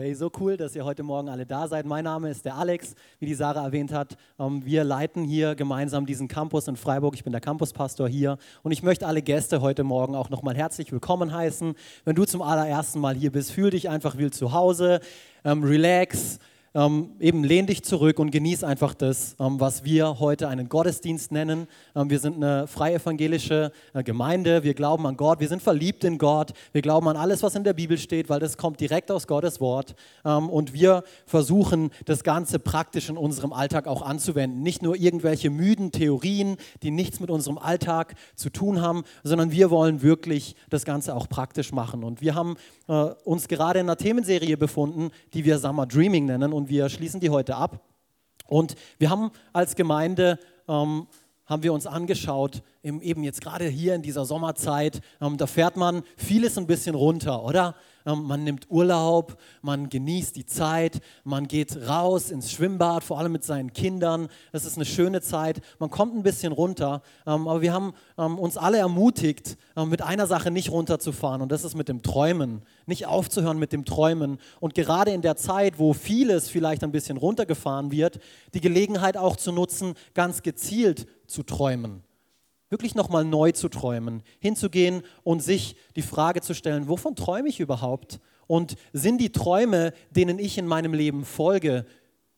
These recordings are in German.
Hey, so cool, dass ihr heute Morgen alle da seid. Mein Name ist der Alex, wie die Sarah erwähnt hat. Ähm, wir leiten hier gemeinsam diesen Campus in Freiburg. Ich bin der Campuspastor hier und ich möchte alle Gäste heute Morgen auch nochmal herzlich willkommen heißen. Wenn du zum allerersten Mal hier bist, fühl dich einfach wie zu Hause, ähm, relax, ähm, eben lehn dich zurück und genieß einfach das, ähm, was wir heute einen Gottesdienst nennen. Ähm, wir sind eine freie evangelische äh, Gemeinde, wir glauben an Gott, wir sind verliebt in Gott, wir glauben an alles, was in der Bibel steht, weil das kommt direkt aus Gottes Wort. Ähm, und wir versuchen, das Ganze praktisch in unserem Alltag auch anzuwenden. Nicht nur irgendwelche müden Theorien, die nichts mit unserem Alltag zu tun haben, sondern wir wollen wirklich das Ganze auch praktisch machen. Und wir haben äh, uns gerade in einer Themenserie befunden, die wir Summer Dreaming nennen und wir schließen die heute ab. Und wir haben als Gemeinde, ähm, haben wir uns angeschaut, eben jetzt gerade hier in dieser Sommerzeit, ähm, da fährt man vieles ein bisschen runter, oder? Ähm, man nimmt Urlaub, man genießt die Zeit, man geht raus ins Schwimmbad, vor allem mit seinen Kindern. Das ist eine schöne Zeit. Man kommt ein bisschen runter, ähm, aber wir haben ähm, uns alle ermutigt, mit einer Sache nicht runterzufahren und das ist mit dem Träumen. Nicht aufzuhören mit dem Träumen. Und gerade in der Zeit, wo vieles vielleicht ein bisschen runtergefahren wird, die Gelegenheit auch zu nutzen, ganz gezielt zu träumen wirklich nochmal neu zu träumen, hinzugehen und sich die Frage zu stellen, wovon träume ich überhaupt? Und sind die Träume, denen ich in meinem Leben folge,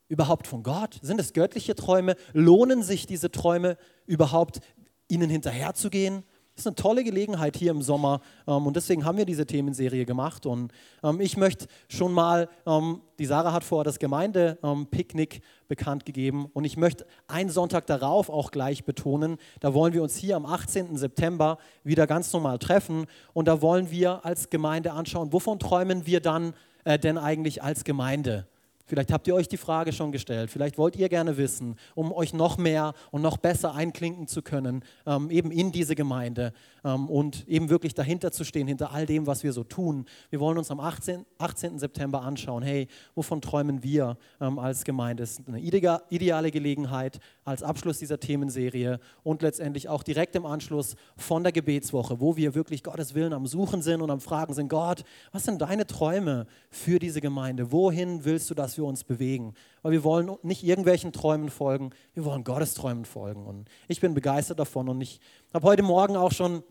überhaupt von Gott? Sind es göttliche Träume? Lohnen sich diese Träume überhaupt, ihnen hinterherzugehen? Ist eine tolle Gelegenheit hier im Sommer ähm, und deswegen haben wir diese Themenserie gemacht. Und ähm, ich möchte schon mal, ähm, die Sarah hat vorher das Gemeindepicknick bekannt gegeben und ich möchte einen Sonntag darauf auch gleich betonen, da wollen wir uns hier am 18. September wieder ganz normal treffen und da wollen wir als Gemeinde anschauen, wovon träumen wir dann äh, denn eigentlich als Gemeinde? Vielleicht habt ihr euch die Frage schon gestellt. Vielleicht wollt ihr gerne wissen, um euch noch mehr und noch besser einklinken zu können, ähm, eben in diese Gemeinde ähm, und eben wirklich dahinter zu stehen, hinter all dem, was wir so tun. Wir wollen uns am 18, 18. September anschauen, hey, wovon träumen wir ähm, als Gemeinde? Es ist eine ideale Gelegenheit als Abschluss dieser Themenserie und letztendlich auch direkt im Anschluss von der Gebetswoche, wo wir wirklich Gottes Willen am Suchen sind und am Fragen sind, Gott, was sind deine Träume für diese Gemeinde? Wohin willst du, wir wir uns bewegen. Weil wir wollen nicht irgendwelchen Träumen folgen, wir wollen Gottes Träumen folgen. Und ich bin begeistert davon. Und ich habe heute Morgen auch schon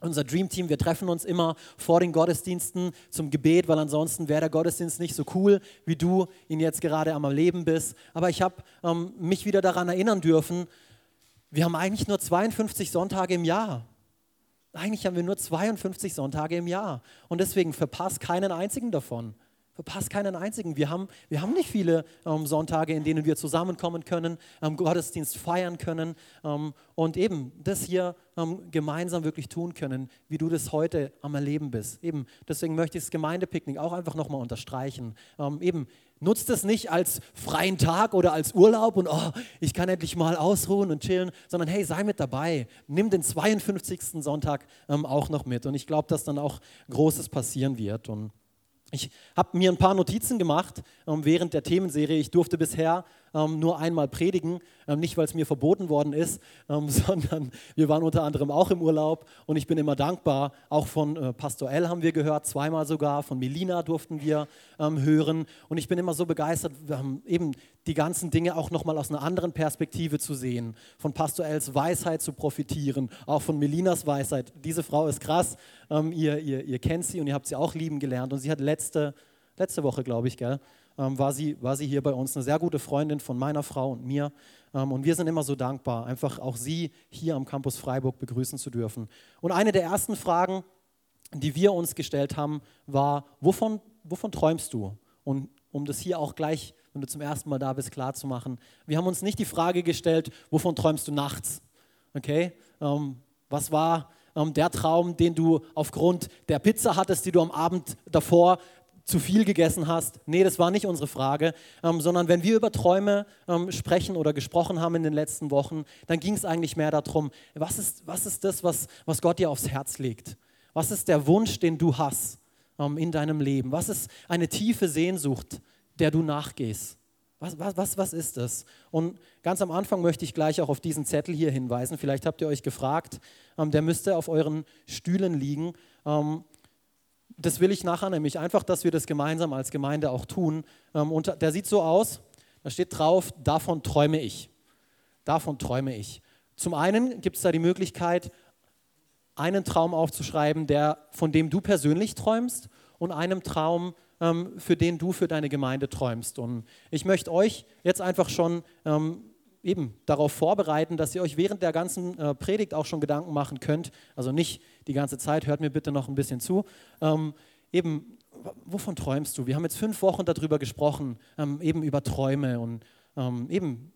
unser Dream Team, wir treffen uns immer vor den Gottesdiensten zum Gebet, weil ansonsten wäre der Gottesdienst nicht so cool, wie du ihn jetzt gerade am Leben bist. Aber ich habe ähm, mich wieder daran erinnern dürfen, wir haben eigentlich nur 52 Sonntage im Jahr. Eigentlich haben wir nur 52 Sonntage im Jahr. Und deswegen verpasst keinen einzigen davon. Verpasst keinen einzigen. Wir haben, wir haben nicht viele ähm, Sonntage, in denen wir zusammenkommen können, ähm, Gottesdienst feiern können ähm, und eben das hier ähm, gemeinsam wirklich tun können, wie du das heute am Erleben bist. Eben, deswegen möchte ich das Gemeindepicknick auch einfach nochmal unterstreichen. Ähm, eben, nutzt es nicht als freien Tag oder als Urlaub und oh, ich kann endlich mal ausruhen und chillen, sondern hey, sei mit dabei. Nimm den 52. Sonntag ähm, auch noch mit und ich glaube, dass dann auch Großes passieren wird. Und ich habe mir ein paar Notizen gemacht ähm, während der Themenserie. Ich durfte bisher ähm, nur einmal predigen, ähm, nicht weil es mir verboten worden ist, ähm, sondern wir waren unter anderem auch im Urlaub und ich bin immer dankbar. Auch von äh, Pastor L haben wir gehört, zweimal sogar, von Melina durften wir ähm, hören. Und ich bin immer so begeistert, eben die ganzen Dinge auch nochmal aus einer anderen Perspektive zu sehen, von Pastor Ls Weisheit zu profitieren, auch von Melinas Weisheit. Diese Frau ist krass, ähm, ihr, ihr, ihr kennt sie und ihr habt sie auch lieben gelernt. Und sie hat letzte, letzte Woche, glaube ich, gell, ähm, war, sie, war sie hier bei uns, eine sehr gute Freundin von meiner Frau und mir. Ähm, und wir sind immer so dankbar, einfach auch sie hier am Campus Freiburg begrüßen zu dürfen. Und eine der ersten Fragen, die wir uns gestellt haben, war, wovon, wovon träumst du? Und um das hier auch gleich, wenn du zum ersten Mal da bist, klar zu machen, wir haben uns nicht die Frage gestellt, wovon träumst du nachts? Okay? Ähm, was war der Traum, den du aufgrund der Pizza hattest, die du am Abend davor zu viel gegessen hast. Nee, das war nicht unsere Frage, ähm, sondern wenn wir über Träume ähm, sprechen oder gesprochen haben in den letzten Wochen, dann ging es eigentlich mehr darum, was ist, was ist das, was, was Gott dir aufs Herz legt? Was ist der Wunsch, den du hast ähm, in deinem Leben? Was ist eine tiefe Sehnsucht, der du nachgehst? Was, was, was, was ist das? Und ganz am Anfang möchte ich gleich auch auf diesen Zettel hier hinweisen. Vielleicht habt ihr euch gefragt, ähm, der müsste auf euren Stühlen liegen. Das will ich nachher nämlich einfach, dass wir das gemeinsam als Gemeinde auch tun. Ähm, und der sieht so aus, da steht drauf, davon träume ich. Davon träume ich. Zum einen gibt es da die Möglichkeit, einen Traum aufzuschreiben, der, von dem du persönlich träumst und einem Traum, ähm, für den du für deine Gemeinde träumst. Und ich möchte euch jetzt einfach schon ähm, eben darauf vorbereiten, dass ihr euch während der ganzen äh, Predigt auch schon Gedanken machen könnt. Also nicht die ganze Zeit, hört mir bitte noch ein bisschen zu. Ähm, eben, wovon träumst du? Wir haben jetzt fünf Wochen darüber gesprochen, ähm, eben über Träume und ähm, eben,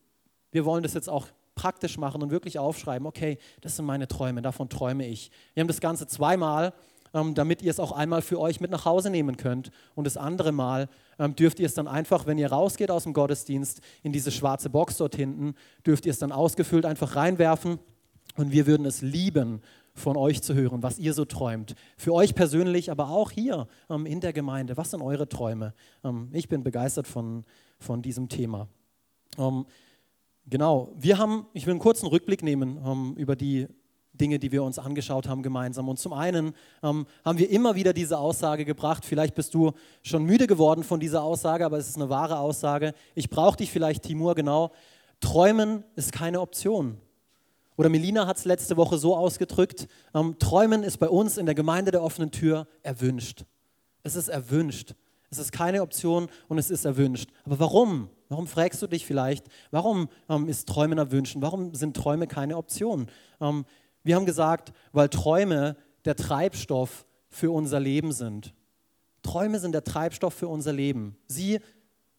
wir wollen das jetzt auch praktisch machen und wirklich aufschreiben, okay, das sind meine Träume, davon träume ich. Wir haben das Ganze zweimal damit ihr es auch einmal für euch mit nach Hause nehmen könnt. Und das andere Mal ähm, dürft ihr es dann einfach, wenn ihr rausgeht aus dem Gottesdienst, in diese schwarze Box dort hinten, dürft ihr es dann ausgefüllt einfach reinwerfen. Und wir würden es lieben, von euch zu hören, was ihr so träumt. Für euch persönlich, aber auch hier ähm, in der Gemeinde. Was sind eure Träume? Ähm, ich bin begeistert von, von diesem Thema. Ähm, genau, wir haben, ich will einen kurzen Rückblick nehmen ähm, über die Dinge, die wir uns angeschaut haben gemeinsam. Und zum einen ähm, haben wir immer wieder diese Aussage gebracht, vielleicht bist du schon müde geworden von dieser Aussage, aber es ist eine wahre Aussage. Ich brauche dich vielleicht, Timur, genau. Träumen ist keine Option. Oder Melina hat es letzte Woche so ausgedrückt, ähm, Träumen ist bei uns in der Gemeinde der offenen Tür erwünscht. Es ist erwünscht. Es ist keine Option und es ist erwünscht. Aber warum? Warum fragst du dich vielleicht, warum ähm, ist Träumen erwünscht? Warum sind Träume keine Option? Ähm, wir haben gesagt, weil Träume der Treibstoff für unser Leben sind. Träume sind der Treibstoff für unser Leben. Sie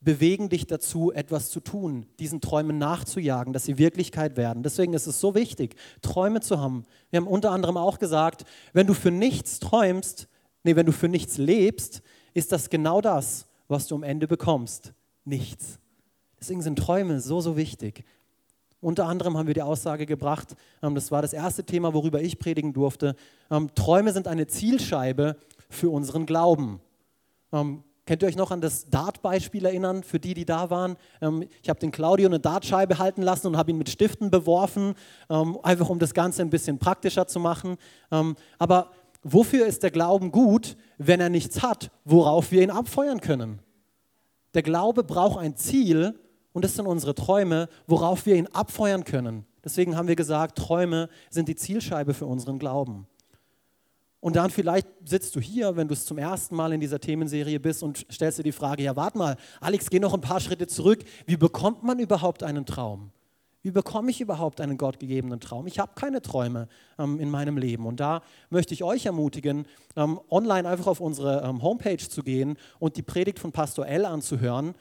bewegen dich dazu, etwas zu tun, diesen Träumen nachzujagen, dass sie Wirklichkeit werden. Deswegen ist es so wichtig, Träume zu haben. Wir haben unter anderem auch gesagt, wenn du für nichts träumst, nee, wenn du für nichts lebst, ist das genau das, was du am Ende bekommst. Nichts. Deswegen sind Träume so, so wichtig. Unter anderem haben wir die Aussage gebracht, ähm, das war das erste Thema, worüber ich predigen durfte, ähm, Träume sind eine Zielscheibe für unseren Glauben. Ähm, könnt ihr euch noch an das Dart-Beispiel erinnern, für die, die da waren? ich habe den Claudio eine Dartscheibe halten lassen und habe ihn mit Stiften beworfen, einfach um das Ganze ein bisschen praktischer zu machen. aber wofür ist der Glauben gut, wenn er nichts hat, worauf wir ihn abfeuern können? Der Glaube braucht ein Ziel, und das sind unsere Träume, worauf wir ihn abfeuern können. Deswegen haben wir gesagt, Träume sind die Zielscheibe für unseren Glauben. Und dann vielleicht sitzt du hier, wenn du es zum ersten Mal in dieser Themenserie bist und stellst dir die Frage, ja warte mal, Alex, geh noch ein paar Schritte zurück. Wie bekommt man überhaupt einen Traum? Wie bekomme ich überhaupt einen gottgegebenen Traum? Ich habe keine Träume ähm, in meinem Leben. Und da möchte ich euch ermutigen, ähm, online einfach auf unsere ähm, Homepage zu gehen und die Predigt von Pastor L anzuhören.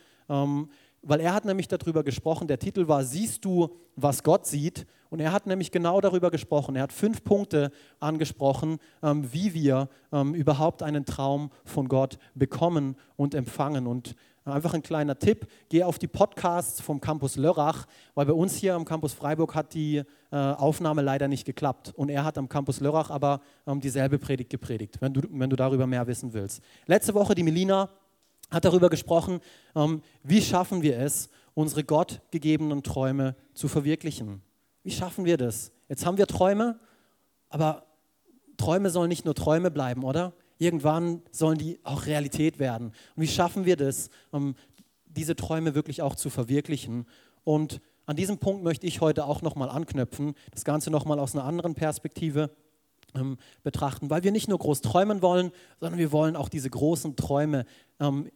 Weil er hat nämlich darüber gesprochen, der Titel war Siehst du, was Gott sieht? Und er hat nämlich genau darüber gesprochen. Er hat fünf Punkte angesprochen, ähm, wie wir ähm, überhaupt einen Traum von Gott bekommen und empfangen. Und einfach ein kleiner Tipp, geh auf die Podcasts vom Campus Lörrach, weil bei uns hier am Campus Freiburg hat die äh, Aufnahme leider nicht geklappt. Und er hat am Campus Lörrach aber ähm, dieselbe Predigt gepredigt, wenn du, wenn du darüber mehr wissen willst. Letzte Woche die Melina hat darüber gesprochen, ähm, wie schaffen wir es, unsere gottgegebenen Träume zu verwirklichen. Wie schaffen wir das? Jetzt haben wir Träume, aber Träume sollen nicht nur Träume bleiben, oder? Irgendwann sollen die auch Realität werden. Und wie schaffen wir das, um diese Träume wirklich auch zu verwirklichen? Und an diesem Punkt möchte ich heute auch nochmal anknüpfen, das Ganze nochmal aus einer anderen Perspektive ähm, betrachten, weil wir nicht nur groß träumen wollen, sondern wir wollen auch diese großen Träume ähm,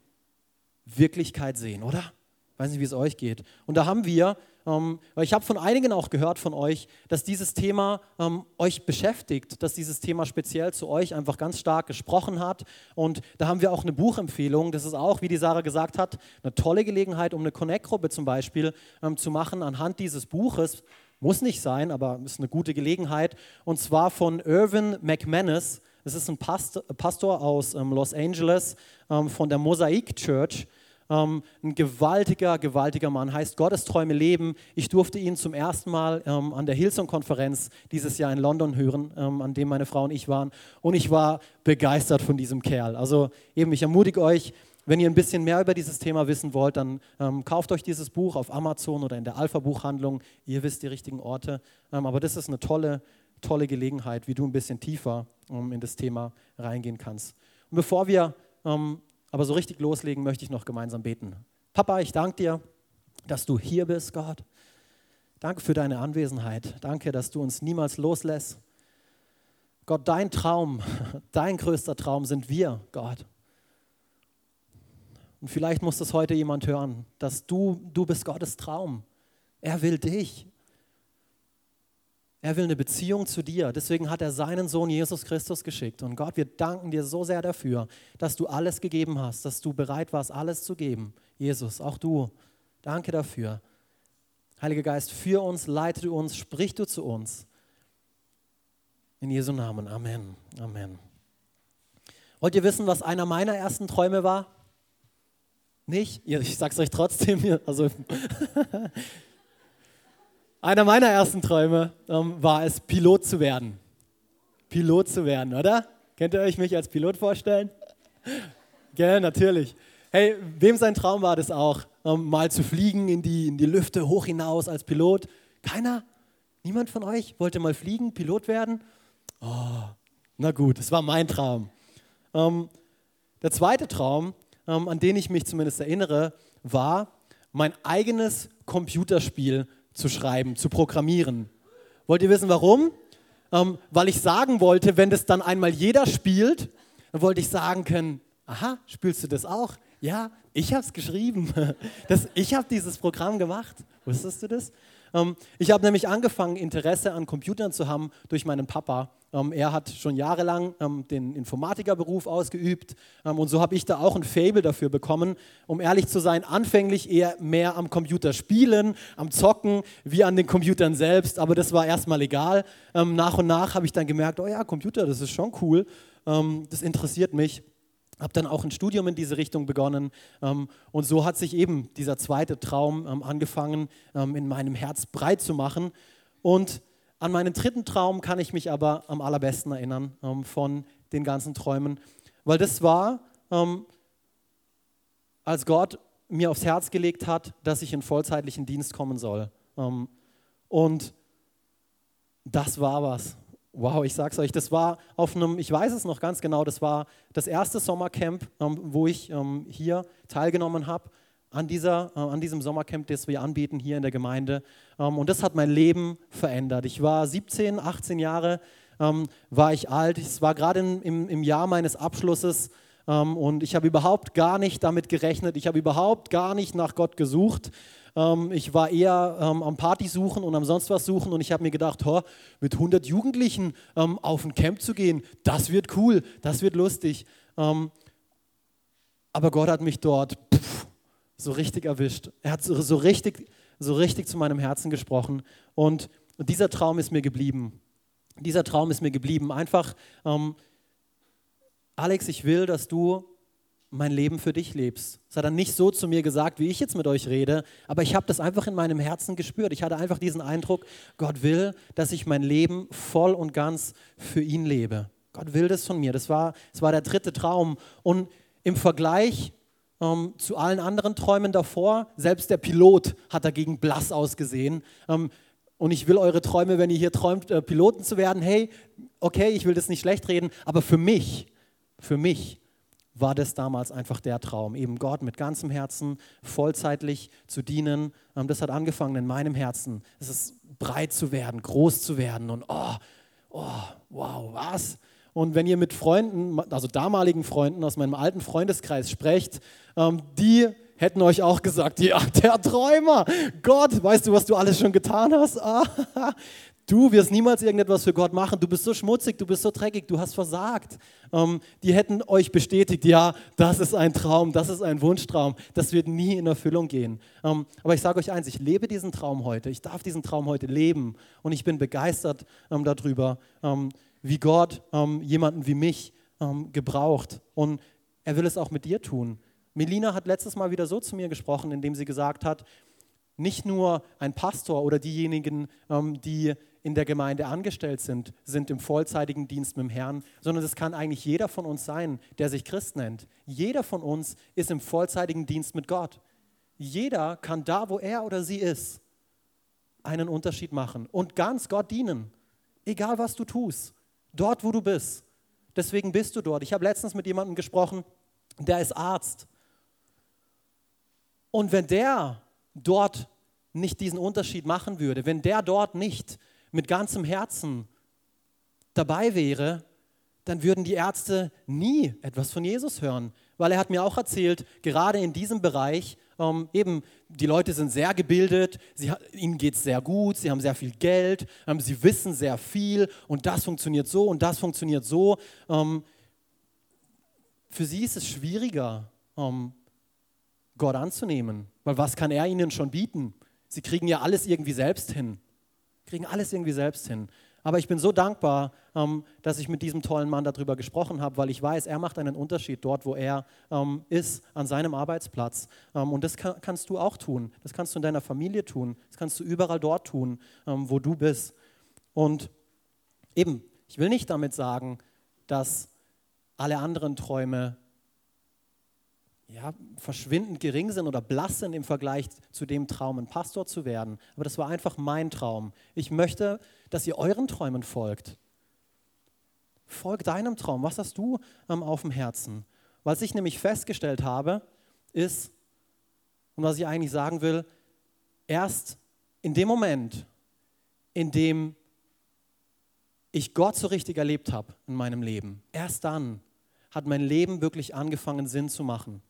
Wirklichkeit sehen, oder? Weiß nicht, wie es euch geht. Und da haben wir, ähm, weil ich habe von einigen auch gehört von euch, dass dieses Thema ähm, euch beschäftigt, dass dieses Thema speziell zu euch einfach ganz stark gesprochen hat. Und da haben wir auch eine Buchempfehlung. Das ist auch, wie die Sarah gesagt hat, eine tolle Gelegenheit, um eine Connect-Gruppe zum Beispiel ähm, zu machen anhand dieses Buches. Muss nicht sein, aber ist eine gute Gelegenheit. Und zwar von Irvin McManus. Das ist ein Pastor aus ähm, Los Angeles ähm, von der Mosaic Church. Ähm, ein gewaltiger, gewaltiger Mann, heißt Gottes Träume leben. Ich durfte ihn zum ersten Mal an der Hillsong-Konferenz dieses Jahr in London hören, an dem meine Frau und ich waren. Und ich war begeistert von diesem Kerl. Also eben, ich ermutige euch, wenn ihr ein bisschen mehr über dieses Thema wissen wollt, dann ähm, kauft euch dieses Buch auf Amazon oder in der Alpha-Buchhandlung. Ihr wisst die richtigen Orte. Ähm, aber das ist eine tolle, tolle Gelegenheit, wie du ein bisschen tiefer ähm, in das Thema reingehen kannst. Und bevor wir ähm, aber so richtig loslegen, möchte ich noch gemeinsam beten. Papa, ich danke dir, dass du hier bist, Gott. Danke für deine Anwesenheit. Danke, dass du uns niemals loslässt. Gott, dein Traum, dein größter Traum sind wir, Gott. Und vielleicht muss das heute jemand hören, dass du, du bist Gottes Traum. Er will dich. Er will eine Beziehung zu dir. Deswegen hat er seinen Sohn Jesus Christus geschickt. Und Gott, wir danken dir so sehr dafür, dass du alles gegeben hast, dass du bereit warst, alles zu geben. Jesus, auch du. Danke dafür. Heiliger Geist, für uns, leite du uns, sprich du zu uns. In Jesu Namen. Amen. Amen. Wollt ihr wissen, was einer meiner ersten Träume war? Nicht? Ich sag's euch trotzdem. Also Einer meiner ersten Träume ähm, war es, Pilot zu werden. Pilot zu werden, oder? Könnt ihr euch mich als Pilot vorstellen? Gell, natürlich. Hey, wem sein Traum war das auch, ähm, mal zu fliegen in die, in die Lüfte hoch hinaus als Pilot? Keiner? Niemand von euch wollte mal fliegen, Pilot werden? Oh, na gut, das war mein Traum. Ähm, der zweite Traum, ähm, an den ich mich zumindest erinnere, war, mein eigenes Computerspiel zu schreiben, zu programmieren. Wollt ihr wissen, warum? Ähm, weil ich sagen wollte, wenn das dann einmal jeder spielt, dann wollte ich sagen können, aha, spielst du das auch? Ja, ich habe es geschrieben. Das, ich habe dieses Programm gemacht. Wusstest du das? Ähm, ich habe nämlich angefangen, Interesse an Computern zu haben durch meinen Papa. Ähm, er hat schon jahrelang ähm, den Informatikerberuf ausgeübt und so habe ich da auch ein Fable dafür bekommen. Um ehrlich zu sein, anfänglich eher mehr am Computer spielen, am Zocken, wie an den Computern selbst, aber das war erstmal egal. nach und nach habe ich dann gemerkt, oh ja, Computer, das ist schon cool, das interessiert mich habe dann auch ein Studium in diese Richtung begonnen ähm, und so hat sich eben dieser zweite Traum ähm, angefangen, ähm, in meinem Herz breit zu machen. Und an meinen dritten Traum kann ich mich aber am allerbesten erinnern ähm, von den ganzen Träumen, weil das war, ähm, als Gott mir aufs Herz gelegt hat, dass ich in vollzeitlichen Dienst kommen soll. Ähm, und das war was. Wow, ich sag's euch, das war auf einem, ich weiß es noch ganz genau, das war das erste Sommercamp, ähm, wo ich ähm, hier teilgenommen habe, an, äh, an diesem Sommercamp, das wir anbieten hier in der Gemeinde. Ähm, und das hat mein Leben verändert. Ich war 17, 18 Jahre, ähm, war ich alt, es war gerade im, im Jahr meines Abschlusses ähm, und ich habe überhaupt gar nicht damit gerechnet, ich habe überhaupt gar nicht nach Gott gesucht. Ähm, ich war eher ähm, am Party suchen und am sonst was suchen und ich habe mir gedacht, ho, mit 100 Jugendlichen ähm, auf ein Camp zu gehen, das wird cool, das wird lustig. Ähm, aber Gott hat mich dort pff, so richtig erwischt. Er hat so, so, richtig, so richtig zu meinem Herzen gesprochen und, und dieser Traum ist mir geblieben. Dieser Traum ist mir geblieben. Einfach, ähm, Alex, ich will, dass du mein Leben für dich lebst. Das hat er nicht so zu mir gesagt, wie ich jetzt mit euch rede, aber ich habe das einfach in meinem Herzen gespürt. Ich hatte einfach diesen Eindruck, Gott will, dass ich mein Leben voll und ganz für ihn lebe. Gott will das von mir. Das war, das war der dritte Traum. Und im Vergleich ähm, zu allen anderen Träumen davor, selbst der Pilot hat dagegen blass ausgesehen. Ähm, und ich will eure Träume, wenn ihr hier träumt, äh, Piloten zu werden, hey, okay, ich will das nicht schlecht reden, aber für mich, für mich war das damals einfach der Traum, eben Gott mit ganzem Herzen vollzeitlich zu dienen. Ähm, das hat angefangen in meinem Herzen. Es ist breit zu werden, groß zu werden und oh, oh, wow, was? Und wenn ihr mit Freunden, also damaligen Freunden aus meinem alten Freundeskreis sprecht, ähm, die hätten euch auch gesagt, ja, der Träumer, Gott, weißt du, was du alles schon getan hast? Ah, Du wirst niemals irgendetwas für Gott machen. Du bist so schmutzig, du bist so dreckig, du hast versagt. Ähm, die hätten euch bestätigt, ja, das ist ein Traum, das ist ein Wunschtraum. Das wird nie in Erfüllung gehen. Ähm, aber ich sage euch eins, ich lebe diesen Traum heute. Ich darf diesen Traum heute leben. Und ich bin begeistert ähm, darüber, ähm, wie Gott ähm, jemanden wie mich ähm, gebraucht. Und er will es auch mit dir tun. Melina hat letztes Mal wieder so zu mir gesprochen, indem sie gesagt hat, nicht nur ein Pastor oder diejenigen, die in der Gemeinde angestellt sind, sind im vollzeitigen Dienst mit dem Herrn, sondern es kann eigentlich jeder von uns sein, der sich Christ nennt. Jeder von uns ist im vollzeitigen Dienst mit Gott. Jeder kann da, wo er oder sie ist, einen Unterschied machen und ganz Gott dienen. Egal was du tust, dort wo du bist. Deswegen bist du dort. Ich habe letztens mit jemandem gesprochen, der ist Arzt. Und wenn der dort nicht diesen Unterschied machen würde, wenn der dort nicht mit ganzem Herzen dabei wäre, dann würden die Ärzte nie etwas von Jesus hören. Weil er hat mir auch erzählt, gerade in diesem Bereich, ähm, eben, die Leute sind sehr gebildet, sie, ihnen geht es sehr gut, sie haben sehr viel Geld, ähm, sie wissen sehr viel und das funktioniert so und das funktioniert so. Ähm, für sie ist es schwieriger, ähm, Gott anzunehmen, weil was kann er ihnen schon bieten? Sie kriegen ja alles irgendwie selbst hin. Kriegen alles irgendwie selbst hin. Aber ich bin so dankbar, ähm, dass ich mit diesem tollen Mann darüber gesprochen habe, weil ich weiß, er macht einen Unterschied dort, wo er ähm, ist, an seinem Arbeitsplatz. Ähm, und das kannst du auch tun. Das kannst du in deiner Familie tun. Das kannst du überall dort tun, wo du bist. Und eben, ich will nicht damit sagen, dass alle anderen Träume ja, verschwindend gering sind oder blass sind im Vergleich zu dem Traum, ein Pastor zu werden. Aber das war einfach mein Traum. Ich möchte, dass ihr euren Träumen folgt. Folg deinem Traum. Was hast du ähm, auf dem Herzen? Was ich nämlich festgestellt habe, ist, und was ich eigentlich sagen will, erst in dem Moment, in dem ich Gott so richtig erlebt habe in meinem Leben, erst dann hat mein Leben wirklich angefangen, Sinn zu machen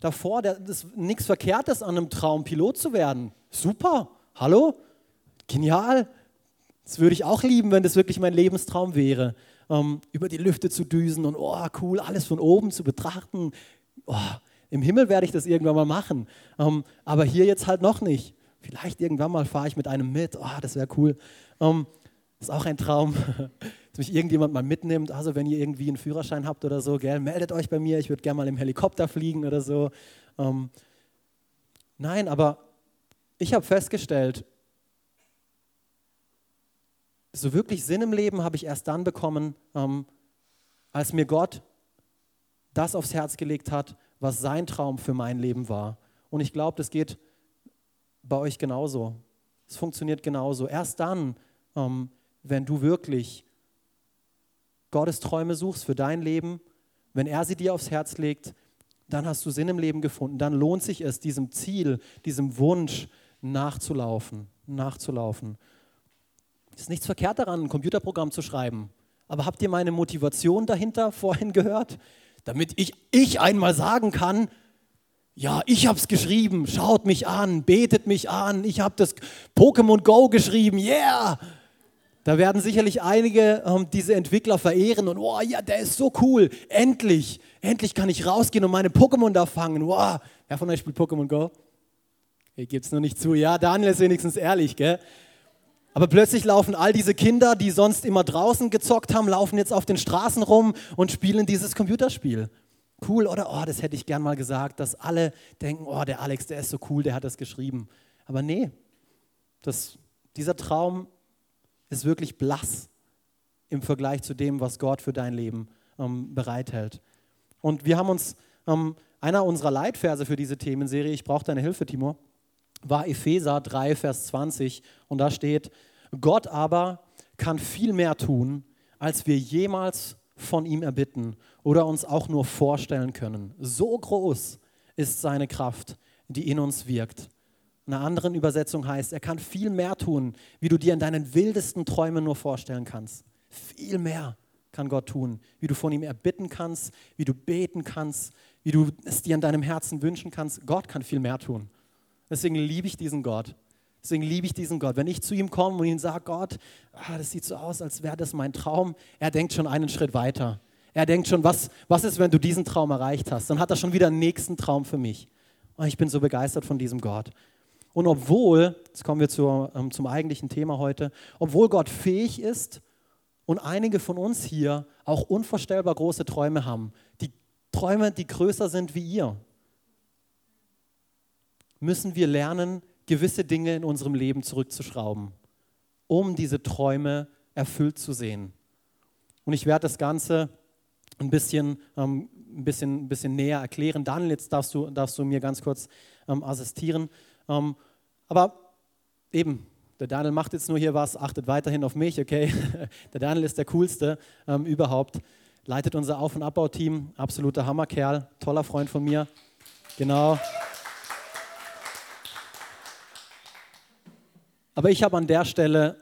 davor, das ist nichts Verkehrtes an einem Traum, Pilot zu werden. Super, hallo, genial. Das würde ich auch lieben, wenn das wirklich mein Lebenstraum wäre. Ähm, über die Lüfte zu düsen und oh, cool, alles von oben zu betrachten. Oh, Im Himmel werde ich das irgendwann mal machen. Ähm, aber hier jetzt halt noch nicht. Vielleicht irgendwann mal fahre ich mit einem mit. Oh, das wäre cool. Ähm, ist auch ein Traum. dass mich irgendjemand mal mitnimmt. Also wenn ihr irgendwie einen Führerschein habt oder so, gell, meldet euch bei mir. Ich würde gerne mal im Helikopter fliegen oder so. Ähm, nein, aber ich habe festgestellt, so wirklich Sinn im Leben habe ich erst dann bekommen, ähm, als mir Gott das aufs Herz gelegt hat, was sein Traum für mein Leben war. Und ich glaube, das geht bei euch genauso. Es funktioniert genauso. Erst dann, ähm, wenn du wirklich Gottes Träume suchst für dein Leben, wenn er sie dir aufs Herz legt, dann hast du Sinn im Leben gefunden. Dann lohnt sich es, diesem Ziel, diesem Wunsch nachzulaufen, nachzulaufen. Es ist nichts verkehrt daran, ein Computerprogramm zu schreiben. Aber habt ihr meine Motivation dahinter vorhin gehört? Damit ich, ich einmal sagen kann, ja, ich habe es geschrieben, schaut mich an, betet mich an, ich habe das Pokémon Go geschrieben, yeah! Da werden sicherlich einige ähm, diese Entwickler verehren und, oh ja, der ist so cool, endlich, endlich kann ich rausgehen und meine Pokémon da fangen. Wow. Wer von euch spielt Pokémon Go? Ihr gebt es nur nicht zu. Ja, Daniel ist wenigstens ehrlich, gell? Aber plötzlich laufen all diese Kinder, die sonst immer draußen gezockt haben, laufen jetzt auf den Straßen rum und spielen dieses Computerspiel. Cool, oder? Oh, das hätte ich gern mal gesagt, dass alle denken, oh, der Alex, der ist so cool, der hat das geschrieben. Aber nee, das, dieser Traum ist wirklich blass im Vergleich zu dem, was Gott für dein Leben ähm, bereithält. Und wir haben uns, ähm, einer unserer Leitverse für diese Themenserie, ich brauche deine Hilfe, Timo, war Epheser 3, Vers 20. Und da steht, Gott aber kann viel mehr tun, als wir jemals von ihm erbitten oder uns auch nur vorstellen können. So groß ist seine Kraft, die in uns wirkt. In einer anderen Übersetzung heißt, er kann viel mehr tun, wie du dir in deinen wildesten Träumen nur vorstellen kannst. Viel mehr kann Gott tun, wie du von ihm erbitten kannst, wie du beten kannst, wie du es dir in deinem Herzen wünschen kannst. Gott kann viel mehr tun. Deswegen liebe ich diesen Gott. Deswegen liebe ich diesen Gott. Wenn ich zu ihm komme und ihm sage, Gott, ah, das sieht so aus, als wäre das mein Traum, er denkt schon einen Schritt weiter. Er denkt schon, was, was ist, wenn du diesen Traum erreicht hast? Dann hat er schon wieder einen nächsten Traum für mich. Und ich bin so begeistert von diesem Gott. Und obwohl, jetzt kommen wir zur, ähm, zum eigentlichen Thema heute, obwohl Gott fähig ist und einige von uns hier auch unvorstellbar große Träume haben, die Träume, die größer sind wie ihr, müssen wir lernen, gewisse Dinge in unserem Leben zurückzuschrauben, um diese Träume erfüllt zu sehen. Und ich werde das Ganze ein bisschen, ähm, ein bisschen, ein bisschen näher erklären. Daniel, jetzt darfst du, darfst du mir ganz kurz ähm, assistieren. Ähm, aber eben, der Daniel macht jetzt nur hier was, achtet weiterhin auf mich, okay? Der Daniel ist der coolste ähm, überhaupt. Leitet unser Auf- und Abbauteam, absoluter Hammerkerl, toller Freund von mir. Genau. Aber ich habe an der Stelle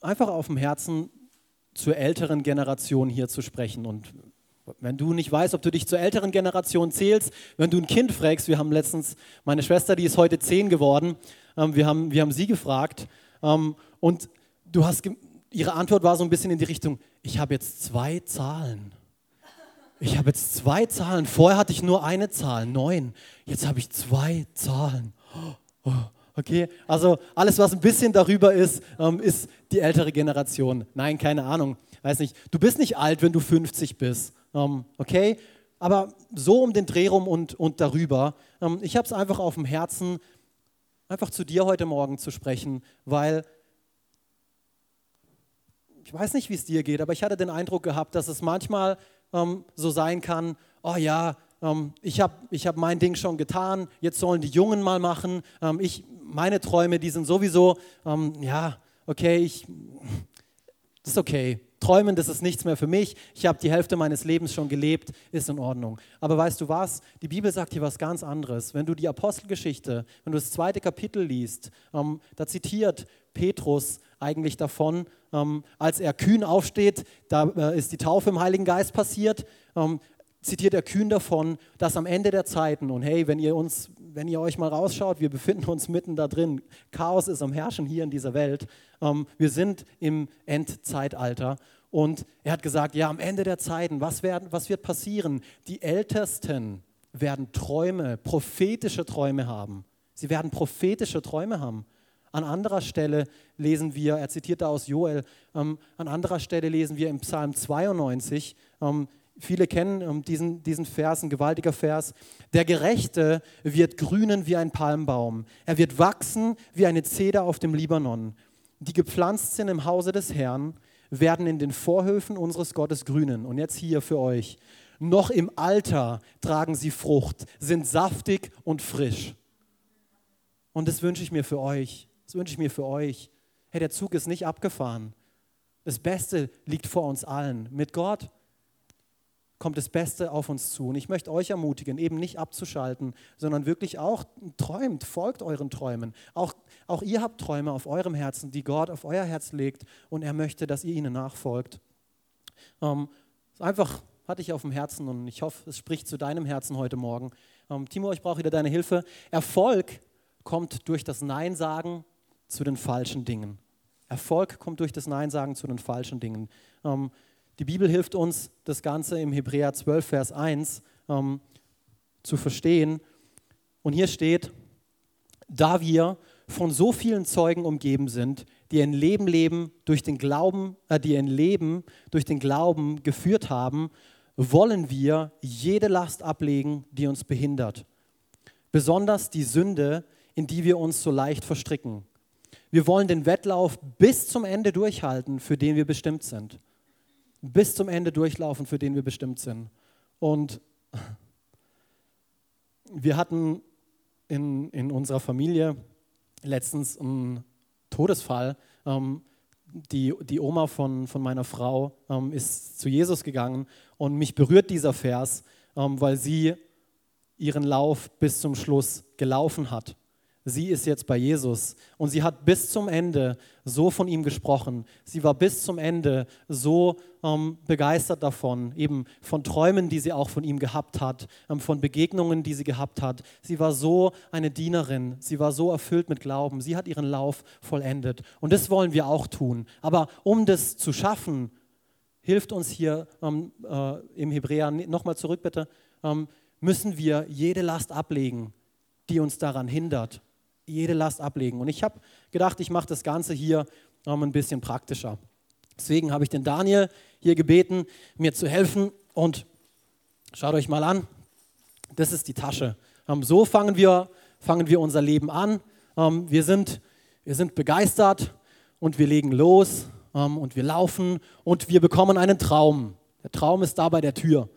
einfach auf dem Herzen, zur älteren Generation hier zu sprechen. Und wenn du nicht weißt, ob du dich zur älteren Generation zählst, wenn du ein Kind fragst, wir haben letztens, meine Schwester, die ist heute zehn geworden, ähm, wir, haben, wir haben sie gefragt ähm, und du hast, ihre Antwort war so ein bisschen in die Richtung, ich habe jetzt zwei Zahlen. Ich habe jetzt zwei Zahlen. Vorher hatte ich nur eine Zahl, neun. Jetzt habe ich zwei Zahlen. Okay, also alles, was ein bisschen darüber ist, ähm, ist die ältere Generation. Nein, keine Ahnung, weiß nicht. Du bist nicht alt, wenn du 50 bist, okay? Aber so um den Dreh rum und, und darüber. Ähm, ich habe es einfach auf dem Herzen, einfach zu dir heute Morgen zu sprechen, weil ich weiß nicht, wie es dir geht, aber ich hatte den Eindruck gehabt, dass es manchmal ähm, so sein kann, oh ja, ähm, ich habe ich hab mein Ding schon getan, jetzt sollen die Jungen mal machen, ähm, ich meine Träume, die sind sowieso, ähm, ja, okay, ich, das ist okay. Träumen, das ist nichts mehr für mich. Ich habe die Hälfte meines Lebens schon gelebt, ist in Ordnung. Aber weißt du was? Die Bibel sagt hier was ganz anderes. Wenn du die Apostelgeschichte, wenn du das zweite Kapitel liest, ähm, da zitiert Petrus eigentlich davon, ähm, als er kühn aufsteht, da äh, ist die Taufe im Heiligen Geist passiert. Ähm, zitiert er kühn davon, dass am Ende der Zeiten, und hey, wenn ihr uns, wenn ihr euch mal rausschaut, wir befinden uns mitten da drin, Chaos ist am Herrschen hier in dieser Welt, ähm, wir sind im Endzeitalter. Und er hat gesagt, ja, am Ende der Zeiten, was, werden, was wird passieren? Die Ältesten werden Träume, prophetische Träume haben. Sie werden prophetische Träume haben. An anderer Stelle lesen wir, er zitiert da aus Joel, ähm, an anderer Stelle lesen wir im Psalm 92, ähm, Viele kennen um, diesen, diesen Vers, ein gewaltiger Vers. Der Gerechte wird grünen wie ein Palmbaum. Er wird wachsen wie eine Zeder auf dem Libanon. Die gepflanzt sind im Hause des Herrn, werden in den Vorhöfen unseres Gottes grünen. Und jetzt hier für euch. Noch im Alter tragen sie Frucht, sind saftig und frisch. Und das wünsche ich mir für euch. Das wünsche ich mir für euch. Hey, der Zug ist nicht abgefahren. Das Beste liegt vor uns allen. Mit Gott kommt das Beste auf uns zu. Und ich möchte euch ermutigen, eben nicht abzuschalten, sondern wirklich auch träumt, folgt euren Träumen. Auch, auch ihr habt Träume auf eurem Herzen, die Gott auf euer Herz legt und er möchte, dass ihr ihnen nachfolgt. Ähm, einfach hatte ich auf dem Herzen und ich hoffe, es spricht zu deinem Herzen heute Morgen. Ähm, Timo, ich brauche wieder deine Hilfe. Erfolg kommt durch das Nein sagen zu den falschen Dingen. Erfolg kommt durch das Nein sagen zu den falschen Dingen. Ähm, die Bibel hilft uns, das Ganze im Hebräer 12, Vers 1 ähm, zu verstehen. Und hier steht, da wir von so vielen Zeugen umgeben sind, die ein Leben leben durch den Glauben, äh, die ein Leben durch den Glauben geführt haben, wollen wir jede Last ablegen, die uns behindert. Besonders die Sünde, in die wir uns so leicht verstricken. Wir wollen den Wettlauf bis zum Ende durchhalten, für den wir bestimmt sind bis zum Ende durchlaufen, für den wir bestimmt sind. Und wir hatten in, in unserer Familie letztens einen Todesfall. Ähm, die, die Oma von, von meiner Frau ähm, ist zu Jesus gegangen und mich berührt dieser Vers, ähm, weil sie ihren Lauf bis zum Schluss gelaufen hat sie ist jetzt bei Jesus und sie hat bis zum Ende so von ihm gesprochen. Sie war bis zum Ende so ähm, begeistert davon, eben von Träumen, die sie auch von ihm gehabt hat, ähm, von Begegnungen, die sie gehabt hat. Sie war so eine Dienerin, sie war so erfüllt mit Glauben, sie hat ihren Lauf vollendet. Und das wollen wir auch tun. Aber um das zu schaffen, hilft uns hier ähm, äh, im Hebräer, nochmal zurück bitte, ähm, müssen wir jede Last ablegen, die uns daran hindert jede Last ablegen. Und ich habe gedacht, ich mache das Ganze hier ähm, ein bisschen praktischer. Deswegen habe ich den Daniel hier gebeten, mir zu helfen. Und schaut euch mal an, das ist die Tasche. Ähm, so fangen wir, fangen wir unser Leben an. Ähm, wir, sind, wir sind begeistert und wir legen los ähm, und wir laufen und wir bekommen einen Traum. Der Traum ist da bei der Tür.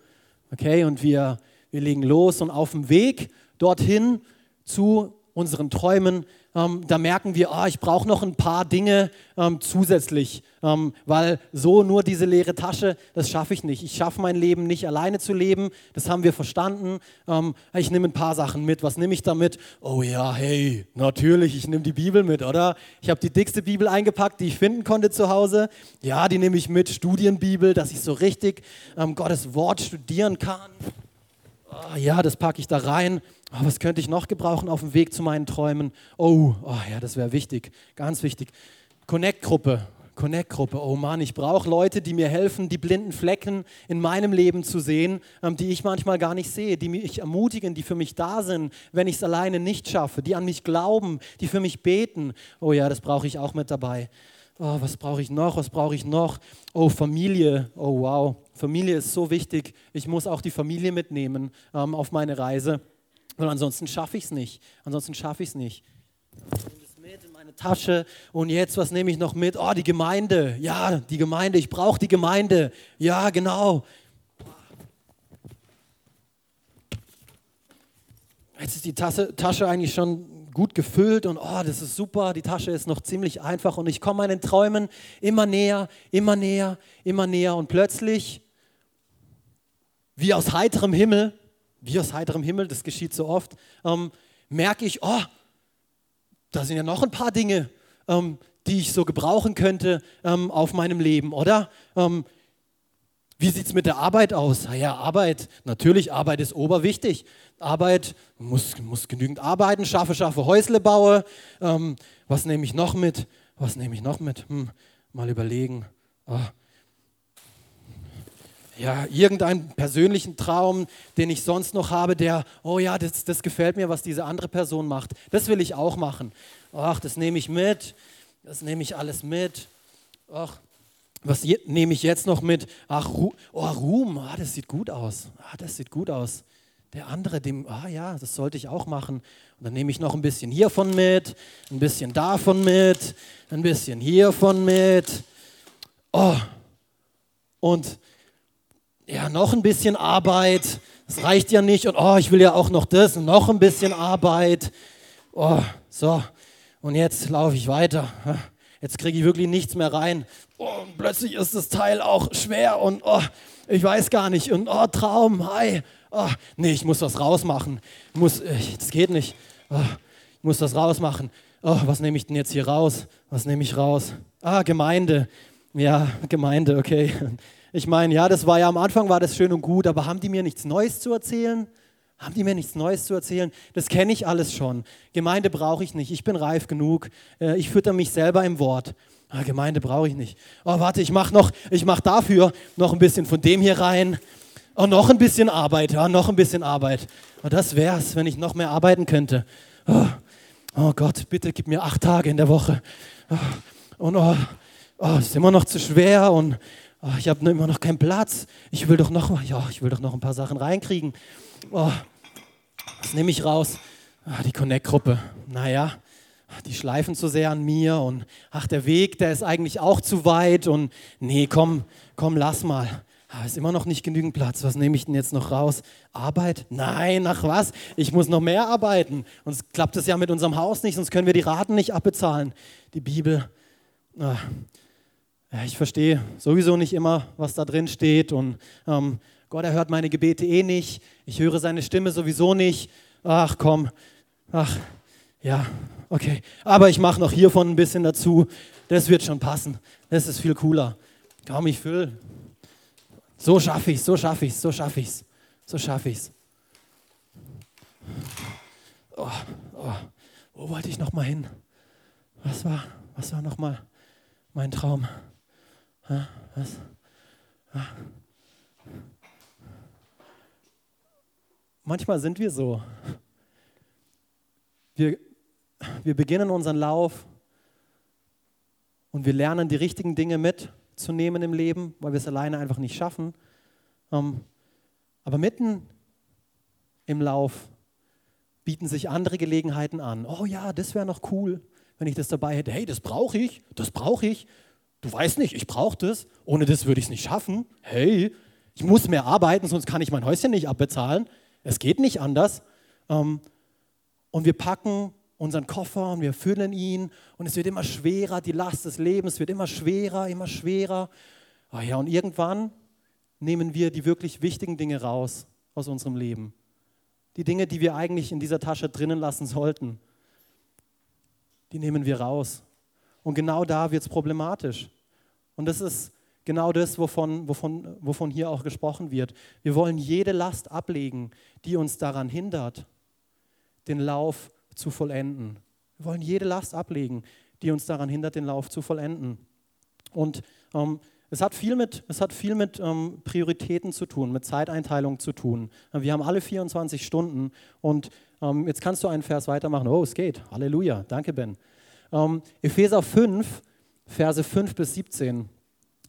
Okay, und wir, wir legen los und auf dem Weg dorthin zu unseren Träumen, ähm, da merken wir, oh, ich brauche noch ein paar Dinge ähm, zusätzlich, ähm, weil so nur diese leere Tasche, das schaffe ich nicht. Ich schaffe mein Leben nicht alleine zu leben, das haben wir verstanden. Ähm, ich nehme ein paar Sachen mit. Was nehme ich damit? Oh ja, hey, natürlich, ich nehme die Bibel mit, oder? Ich habe die dickste Bibel eingepackt, die ich finden konnte zu Hause. Ja, die nehme ich mit, Studienbibel, dass ich so richtig ähm, Gottes Wort studieren kann. Oh, ja, das packe ich da rein. Oh, was könnte ich noch gebrauchen auf dem Weg zu meinen Träumen? Oh, oh ja, das wäre wichtig, ganz wichtig. Connect-Gruppe, Connect-Gruppe. Oh Mann, ich brauche Leute, die mir helfen, die blinden Flecken in meinem Leben zu sehen, ähm, die ich manchmal gar nicht sehe, die mich ermutigen, die für mich da sind, wenn ich es alleine nicht schaffe, die an mich glauben, die für mich beten. Oh ja, das brauche ich auch mit dabei. Oh, was brauche ich noch? Was brauche ich noch? Oh, Familie. Oh, wow. Familie ist so wichtig. Ich muss auch die Familie mitnehmen ähm, auf meine Reise. Und ansonsten schaffe ich es nicht. Ansonsten schaffe ich es nicht. Ich nehme das mit in meine Tasche. Und jetzt, was nehme ich noch mit? Oh, die Gemeinde. Ja, die Gemeinde. Ich brauche die Gemeinde. Ja, genau. Jetzt ist die Tasse, Tasche eigentlich schon gut gefüllt und oh, das ist super, die Tasche ist noch ziemlich einfach und ich komme meinen Träumen immer näher, immer näher, immer näher und plötzlich, wie aus heiterem Himmel, wie aus heiterem Himmel, das geschieht so oft, ähm, merke ich, oh, da sind ja noch ein paar Dinge, ähm, die ich so gebrauchen könnte ähm, auf meinem Leben, oder? Ähm, wie sieht es mit der Arbeit aus? Ja, Arbeit, natürlich, Arbeit ist oberwichtig. Arbeit, muss, muss genügend arbeiten, schaffe, schaffe, Häusle baue. Ähm, was nehme ich noch mit? Was nehme ich noch mit? Hm, mal überlegen. Oh, ja, irgendeinen persönlichen Traum, den ich sonst noch habe, der, oh ja, das, das gefällt mir, was diese andere Person macht. Das will ich auch machen. Ach, das nehme ich mit. Das nehme ich alles mit. Ach, was nehme ich jetzt noch mit? Ach, Ru oh, Ruhm. Ah, das sieht gut aus. Ah, das sieht gut aus. Der andere, dem, ah ja, das sollte ich auch machen. Und dann nehme ich noch ein bisschen hiervon mit, ein bisschen davon mit, ein bisschen hiervon mit. Oh, und ja, noch ein bisschen Arbeit, das reicht ja nicht und oh, ich will ja auch noch das und noch ein bisschen Arbeit. Oh, so, und jetzt laufe ich weiter. Jetzt kriege ich wirklich nichts mehr rein. Oh, und plötzlich ist das Teil auch schwer und oh, ich weiß gar nicht. Und oh, Traum, hi. Oh, nee, ich muss das rausmachen. Muss, ich, das geht nicht. Oh, ich muss das rausmachen. Oh, was nehme ich denn jetzt hier raus? Was nehme ich raus? Ah, Gemeinde. Ja, Gemeinde, okay. Ich meine, ja, das war ja am Anfang war das schön und gut, aber haben die mir nichts Neues zu erzählen? Haben die mir nichts Neues zu erzählen? Das kenne ich alles schon. Gemeinde brauche ich nicht. Ich bin reif genug. Äh, ich fütter mich selber im Wort. Ah, Gemeinde brauche ich nicht. Oh, warte, ich mache noch, ich mache dafür noch ein bisschen von dem hier rein. Oh, noch ein bisschen Arbeit. Ja, noch ein bisschen Arbeit. Oh, das wär's, wenn ich noch mehr arbeiten könnte. Oh, oh Gott, bitte gib mir acht Tage in der Woche. Oh, und oh, oh, ist immer noch zu schwer und oh, ich habe immer noch keinen Platz. Ich will doch noch, ja, ich will doch noch ein paar Sachen reinkriegen. Oh, was nehme ich raus? Ah, die Connect-Gruppe. Naja, die schleifen zu sehr an mir und ach, der Weg, der ist eigentlich auch zu weit und nee, komm, komm, lass mal. Ah, ist immer noch nicht genügend Platz. Was nehme ich denn jetzt noch raus? Arbeit? Nein, ach was? Ich muss noch mehr arbeiten. Sonst klappt es ja mit unserem Haus nicht, sonst können wir die Raten nicht abbezahlen. Die Bibel. Ah, ich verstehe sowieso nicht immer, was da drin steht und ähm, Gott erhört meine Gebete eh nicht, ich höre seine Stimme sowieso nicht. Ach komm, ach ja, okay. Aber ich mache noch hiervon ein bisschen dazu. Das wird schon passen. Das ist viel cooler. Komm, ich fülle. So schaffe ich so schaffe ich so schaffe ich so schaffe ich. Oh, oh. Wo wollte ich noch mal hin? Was war, was war noch mal mein Traum? Was? Manchmal sind wir so. Wir, wir beginnen unseren Lauf und wir lernen die richtigen Dinge mitzunehmen im Leben, weil wir es alleine einfach nicht schaffen. Ähm, aber mitten im Lauf bieten sich andere Gelegenheiten an. Oh ja, das wäre noch cool, wenn ich das dabei hätte. Hey, das brauche ich, das brauche ich. Du weißt nicht, ich brauche das. Ohne das würde ich es nicht schaffen. Hey, ich muss mehr arbeiten, sonst kann ich mein Häuschen nicht abbezahlen. Es geht nicht anders. Ähm, und wir packen unseren Koffer und wir füllen ihn und es wird immer schwerer, die Last des Lebens wird immer schwerer, immer schwerer. Oh ja, und irgendwann nehmen wir die wirklich wichtigen Dinge raus aus unserem Leben. Die Dinge, die wir eigentlich in dieser Tasche drinnen lassen sollten, die nehmen wir raus. Und genau da wird es problematisch. Und das ist genau das, wovon, wovon, wovon hier auch gesprochen wird. Wir wollen jede Last ablegen, die uns daran hindert, den Lauf zu vollenden. Wir wollen jede Last ablegen, die uns daran hindert, den Lauf zu vollenden. Und ähm, es hat viel mit, es hat viel mit ähm, Prioritäten zu tun, mit Zeiteinteilung zu tun. Wir haben alle 24 Stunden und ähm, jetzt kannst du einen Vers weitermachen. Oh, es geht. Halleluja. Danke, Ben. Ähm, Epheser 5, Verse 5 bis 17.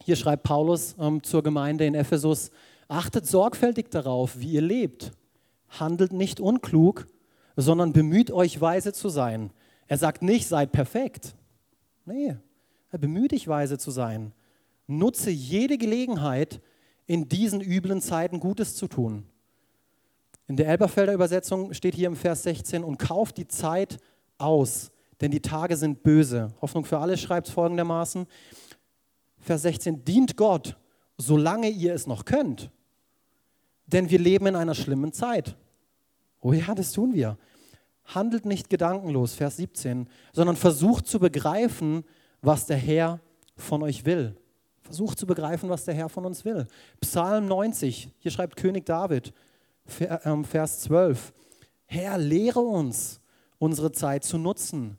Hier schreibt Paulus ähm, zur Gemeinde in Ephesus: Achtet sorgfältig darauf, wie ihr lebt. Handelt nicht unklug, sondern bemüht euch, weise zu sein. Er sagt nicht, seid perfekt. Nee, er bemüht dich, weise zu sein. Nutze jede Gelegenheit, in diesen üblen Zeiten Gutes zu tun. In der Elberfelder Übersetzung steht hier im Vers 16, und kauft die Zeit aus, denn die Tage sind böse. Hoffnung für alle schreibt folgendermaßen, Vers 16, dient Gott, solange ihr es noch könnt, denn wir leben in einer schlimmen Zeit. Oh ja, das tun wir. Handelt nicht gedankenlos, Vers 17, sondern versucht zu begreifen, was der Herr von euch will. Versucht zu begreifen, was der Herr von uns will. Psalm 90, hier schreibt König David, ähm, Vers 12. Herr, lehre uns, unsere Zeit zu nutzen,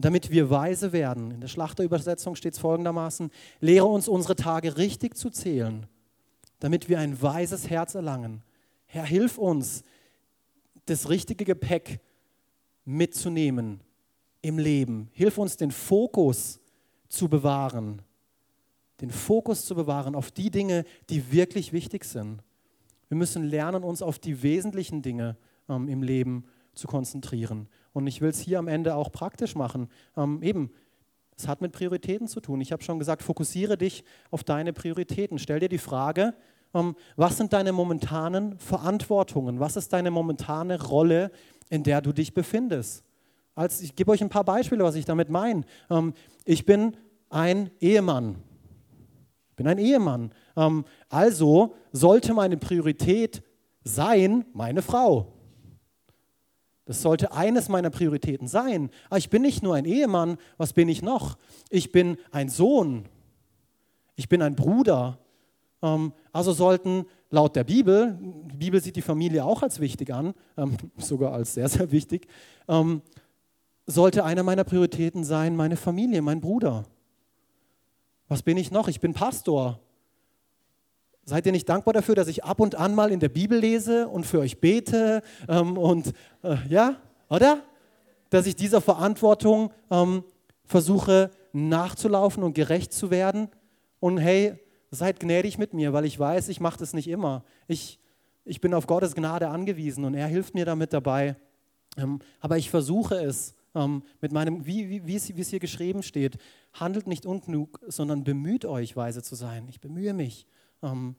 damit wir weise werden. In der Schlachterübersetzung steht es folgendermaßen, lehre uns unsere Tage richtig zu zählen, damit wir ein weises Herz erlangen. Herr, hilf uns, das richtige Gepäck mitzunehmen im Leben. Hilf uns, den Fokus zu bewahren den Fokus zu bewahren auf die Dinge, die wirklich wichtig sind. Wir müssen lernen, uns auf die wesentlichen Dinge ähm, im Leben zu konzentrieren. Und ich will es hier am Ende auch praktisch machen. Ähm, eben, es hat mit Prioritäten zu tun. Ich habe schon gesagt, fokussiere dich auf deine Prioritäten. Stell dir die Frage, ähm, was sind deine momentanen Verantwortungen? Was ist deine momentane Rolle, in der du dich befindest? Als, ich gebe euch ein paar Beispiele, was ich damit meine. Ähm, ich bin ein Ehemann bin ein Ehemann. Ähm, also sollte meine Priorität sein, meine Frau. Das sollte eines meiner Prioritäten sein. Aber ah, ich bin nicht nur ein Ehemann, was bin ich noch? Ich bin ein Sohn. Ich bin ein Bruder. Ähm, also sollten laut der Bibel, die Bibel sieht die Familie auch als wichtig an, ähm, sogar als sehr, sehr wichtig, ähm, sollte einer meiner Prioritäten sein, meine Familie, mein Bruder. Was bin ich noch? Ich bin Pastor. Seid ihr nicht dankbar dafür, dass ich ab und an mal in der Bibel lese und für euch bete ähm, und äh, ja, oder? Dass ich dieser Verantwortung ähm, versuche nachzulaufen und gerecht zu werden. Und hey, seid gnädig mit mir, weil ich weiß, ich mache das nicht immer. Ich, ich bin auf Gottes Gnade angewiesen und er hilft mir damit dabei. Ähm, aber ich versuche es ähm, mit meinem, wie, wie, wie, es, wie es hier geschrieben steht, handelt nicht ungenug, sondern bemüht euch, weise zu sein. Ich bemühe mich, ähm,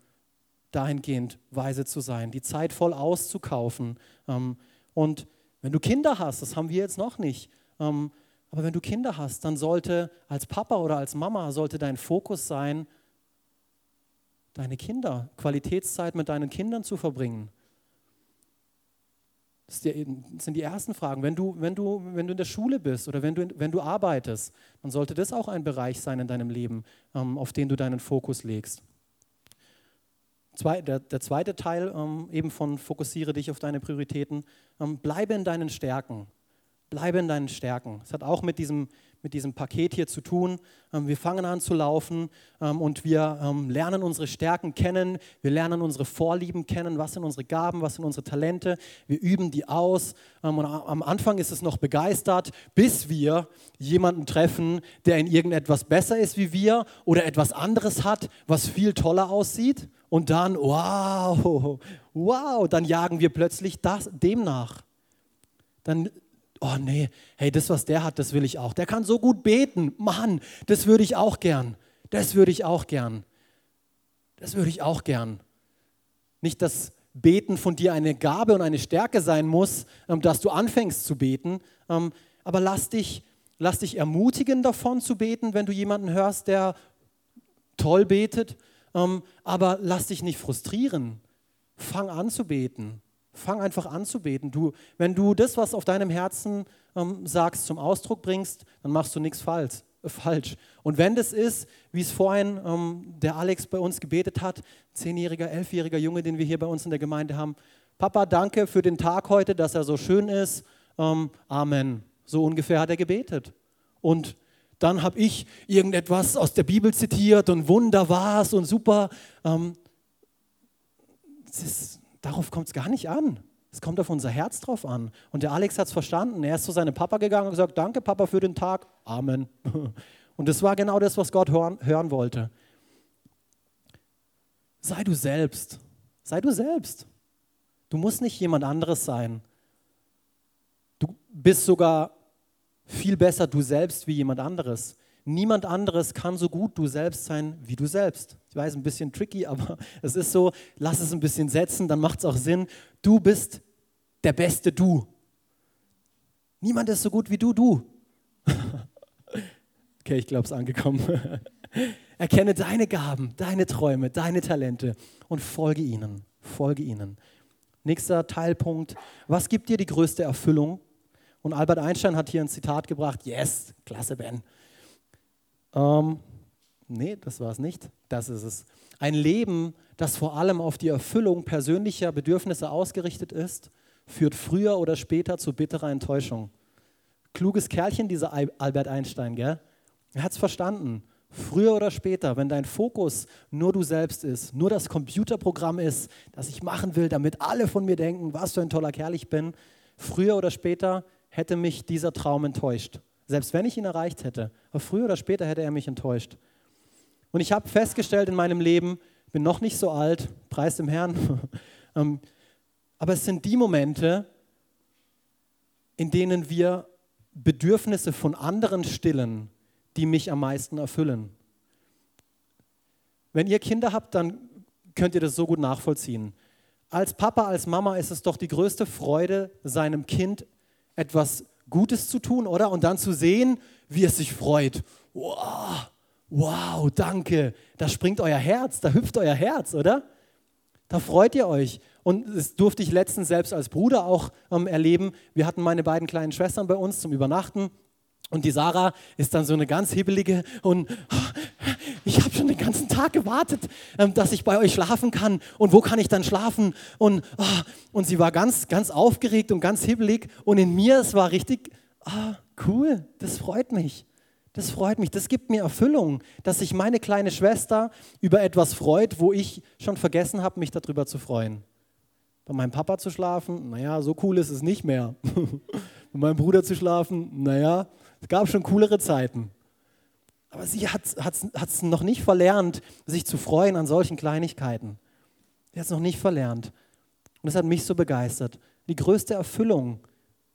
dahingehend weise zu sein, die Zeit voll auszukaufen. Ähm, und wenn du Kinder hast, das haben wir jetzt noch nicht, ähm, aber wenn du Kinder hast, dann sollte als Papa oder als Mama sollte dein Fokus sein, deine Kinder, Qualitätszeit mit deinen Kindern zu verbringen. Das sind die ersten Fragen. Wenn du, wenn du, wenn du in der Schule bist oder wenn du, wenn du arbeitest, dann sollte das auch ein Bereich sein in deinem Leben, ähm, auf den du deinen Fokus legst. Der, der, zweite Teil ähm, eben von fokussiere dich auf deine Prioritäten, ähm, bleibe in deinen Stärken. Bleibe in deinen Stärken. Es hat auch mit diesem, mit diesem Paket hier zu tun. Ähm, wir fangen an zu laufen ähm, und wir ähm, lernen unsere Stärken kennen. Wir lernen unsere Vorlieben kennen. Was sind unsere Gaben? Was sind unsere Talente? Wir üben die aus. Und am Anfang ist es noch begeistert, bis wir jemanden treffen, der in irgendetwas besser ist wie wir oder etwas anderes hat, was viel toller aussieht. Und dann, wow, wow, dann jagen wir plötzlich das, dem nach. Dann oh nee, hey, das, was der hat, das will ich auch. Der kann so gut beten. Mann, das würde ich auch gern. Das würde ich auch gern. Das würde ich auch gern. Nicht, dass Beten von dir eine Gabe und eine Stärke sein muss, ähm, dass du anfängst zu beten. Ähm, aber lass dich, lass dich ermutigen davon zu beten, wenn du jemanden hörst, der toll betet, ähm, aber lass dich nicht frustrieren. Fang an zu beten. Fang einfach an zu beten. Du, wenn du das, was auf deinem Herzen ähm, sagst, zum Ausdruck bringst, dann machst du nichts falsch. Äh, falsch. Und wenn das ist, wie es vorhin ähm, der Alex bei uns gebetet hat, zehnjähriger, elfjähriger Junge, den wir hier bei uns in der Gemeinde haben, Papa, danke für den Tag heute, dass er so schön ist. Ähm, Amen. So ungefähr hat er gebetet. Und dann habe ich irgendetwas aus der Bibel zitiert und Wunder war es und super. Ähm, ist, darauf kommt es gar nicht an. Es kommt auf unser Herz drauf an. Und der Alex hat es verstanden. Er ist zu seinem Papa gegangen und gesagt, danke Papa für den Tag. Amen. Und das war genau das, was Gott hören, hören wollte. Sei du selbst. Sei du selbst. Du musst nicht jemand anderes sein. Du bist sogar viel besser du selbst wie jemand anderes. Niemand anderes kann so gut du selbst sein wie du selbst. Ich weiß, ein bisschen tricky, aber es ist so, lass es ein bisschen setzen, dann macht es auch Sinn. Du bist der beste Du. Niemand ist so gut wie du, du. okay, ich glaube, es ist angekommen. Erkenne deine Gaben, deine Träume, deine Talente und folge ihnen. Folge ihnen. Nächster Teilpunkt. Was gibt dir die größte Erfüllung? Und Albert Einstein hat hier ein Zitat gebracht. Yes, klasse, Ben. Ähm, nee, das war es nicht. Das ist es. Ein Leben, das vor allem auf die Erfüllung persönlicher Bedürfnisse ausgerichtet ist, führt früher oder später zu bitterer Enttäuschung. Kluges Kerlchen, dieser Albert Einstein, gell? Er hat es verstanden. Früher oder später, wenn dein Fokus nur du selbst ist, nur das Computerprogramm ist, das ich machen will, damit alle von mir denken, was für ein toller Kerl ich bin, früher oder später hätte mich dieser Traum enttäuscht. Selbst wenn ich ihn erreicht hätte. Aber früher oder später hätte er mich enttäuscht. Und ich habe festgestellt in meinem Leben, bin noch nicht so alt, preis dem Herrn, ähm, aber es sind die Momente, in denen wir Bedürfnisse von anderen stillen, die mich am meisten erfüllen. Wenn ihr Kinder habt, dann könnt ihr das so gut nachvollziehen. Als Papa, als Mama ist es doch die größte Freude, seinem Kind etwas Gutes zu tun, oder? Und dann zu sehen, wie es sich freut. Wow, wow, danke. Da springt euer Herz, da hüpft euer Herz, oder? Da freut ihr euch. Und das durfte ich letztens selbst als Bruder auch ähm, erleben. Wir hatten meine beiden kleinen Schwestern bei uns zum Übernachten. Und die Sarah ist dann so eine ganz hibbelige und ich habe schon den ganzen Tag gewartet, ähm, dass ich bei euch schlafen kann. Und wo kann ich dann schlafen? Und, oh, und sie war ganz, ganz aufgeregt und ganz hibbelig. Und in mir, es war richtig, oh, cool, das freut mich. Das freut mich, das gibt mir Erfüllung, dass sich meine kleine Schwester über etwas freut, wo ich schon vergessen habe, mich darüber zu freuen. Bei meinem Papa zu schlafen, naja, so cool ist es nicht mehr. Bei meinem Bruder zu schlafen, naja, es gab schon coolere Zeiten. Aber sie hat es noch nicht verlernt, sich zu freuen an solchen Kleinigkeiten. Sie hat es noch nicht verlernt. Und das hat mich so begeistert. Die größte Erfüllung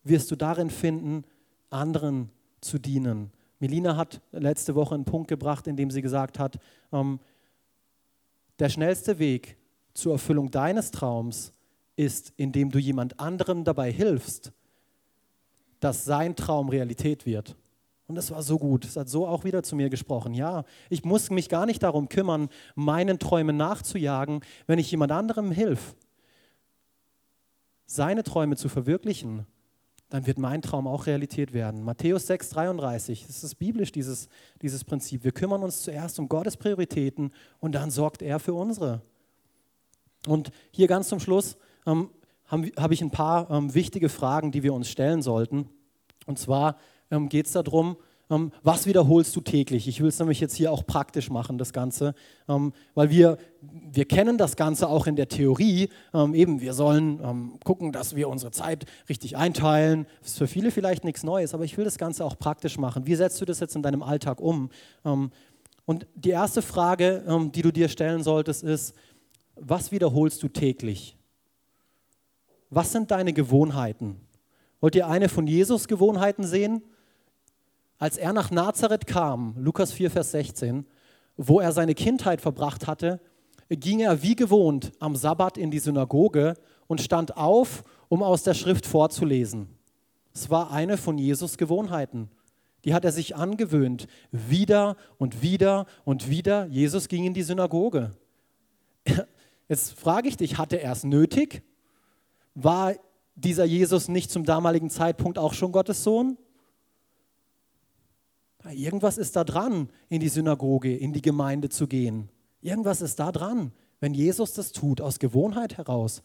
wirst du darin finden, anderen zu dienen. Melina hat letzte Woche einen Punkt gebracht, in dem sie gesagt hat, ähm, der schnellste Weg zur Erfüllung deines Traums ist, indem du jemand anderem dabei hilfst, dass sein Traum Realität wird. Und das war so gut. Es hat so auch wieder zu mir gesprochen. Ja, ich muss mich gar nicht darum kümmern, meinen Träumen nachzujagen, wenn ich jemand anderem hilf, seine Träume zu verwirklichen, dann wird mein Traum auch Realität werden. Matthäus 6, 33, das ist biblisch, dieses, dieses Prinzip. Wir kümmern uns zuerst um Gottes Prioritäten und dann sorgt er für unsere. Und hier ganz zum Schluss ähm, habe hab ich ein paar ähm, wichtige Fragen, die wir uns stellen sollten. Und zwar, ähm, geht es darum, ähm, was wiederholst du täglich? Ich will es nämlich jetzt hier auch praktisch machen, das Ganze, ähm, weil wir, wir kennen das Ganze auch in der Theorie. Ähm, eben, wir sollen ähm, gucken, dass wir unsere Zeit richtig einteilen. Das ist für viele vielleicht nichts Neues, aber ich will das Ganze auch praktisch machen. Wie setzt du das jetzt in deinem Alltag um? Ähm, und die erste Frage, die du dir stellen solltest, ist, was wiederholst du täglich? Was sind deine Gewohnheiten? Wollt ihr eine von Jesus Gewohnheiten sehen? Als er nach Nazareth kam, Lukas 4, Vers 16, wo er seine Kindheit verbracht hatte, ging er wie gewohnt am Sabbat in die Synagoge und stand auf, um aus der Schrift vorzulesen. Es war eine von Jesus Gewohnheiten. Die hat er sich angewöhnt. Wieder und wieder und wieder. Jesus ging in die Synagoge. Jetzt frage ich dich, hatte er es nötig? War dieser Jesus nicht zum damaligen Zeitpunkt auch schon Gottes Sohn? Irgendwas ist da dran, in die Synagoge, in die Gemeinde zu gehen. Irgendwas ist da dran, wenn Jesus das tut, aus Gewohnheit heraus.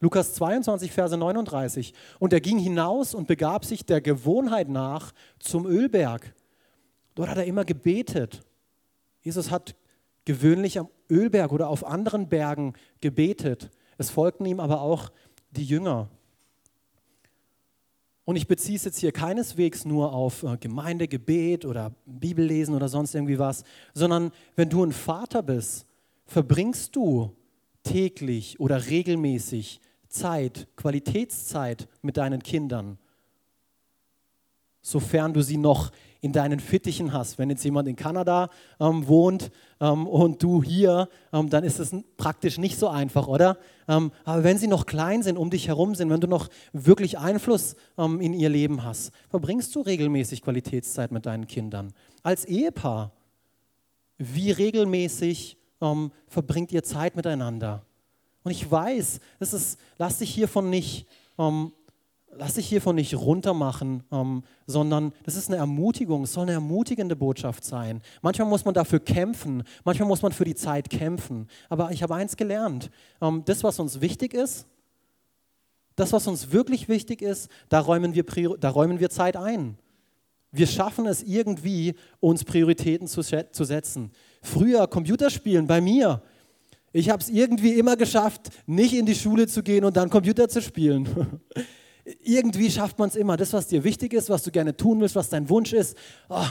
Lukas 22, Verse 39. Und er ging hinaus und begab sich der Gewohnheit nach zum Ölberg. Dort hat er immer gebetet. Jesus hat gewöhnlich am Ölberg oder auf anderen Bergen gebetet. Es folgten ihm aber auch die Jünger. Und ich beziehe es jetzt hier keineswegs nur auf äh, Gemeindegebet oder Bibellesen oder sonst irgendwie was, sondern wenn du ein Vater bist, verbringst du täglich oder regelmäßig Zeit, Qualitätszeit mit deinen Kindern, sofern du sie noch in deinen Fittichen hast. Wenn jetzt jemand in Kanada ähm, wohnt ähm, und du hier, ähm, dann ist es praktisch nicht so einfach, oder? Ähm, aber wenn sie noch klein sind, um dich herum sind, wenn du noch wirklich Einfluss ähm, in ihr Leben hast, verbringst du regelmäßig Qualitätszeit mit deinen Kindern. Als Ehepaar, wie regelmäßig ähm, verbringt ihr Zeit miteinander? Und ich weiß, das ist, lass dich hiervon nicht lass dich hiervon nicht runtermachen, ähm, sondern das ist eine Ermutigung, es soll eine ermutigende Botschaft sein. Manchmal muss man dafür kämpfen, manchmal muss man für die Zeit kämpfen. Aber ich habe eins gelernt, ähm, das, was uns wichtig ist, das, was uns wirklich wichtig ist, da räumen wir, da räumen wir Zeit ein. Wir schaffen es irgendwie, uns Prioritäten zu, zu setzen. Früher Computerspielen bei mir. Ich habe es irgendwie immer geschafft, nicht in die Schule zu gehen und dann Computer zu spielen. irgendwie schafft man es immer. Das, was dir wichtig ist, was du gerne tun willst, was dein Wunsch ist, oh,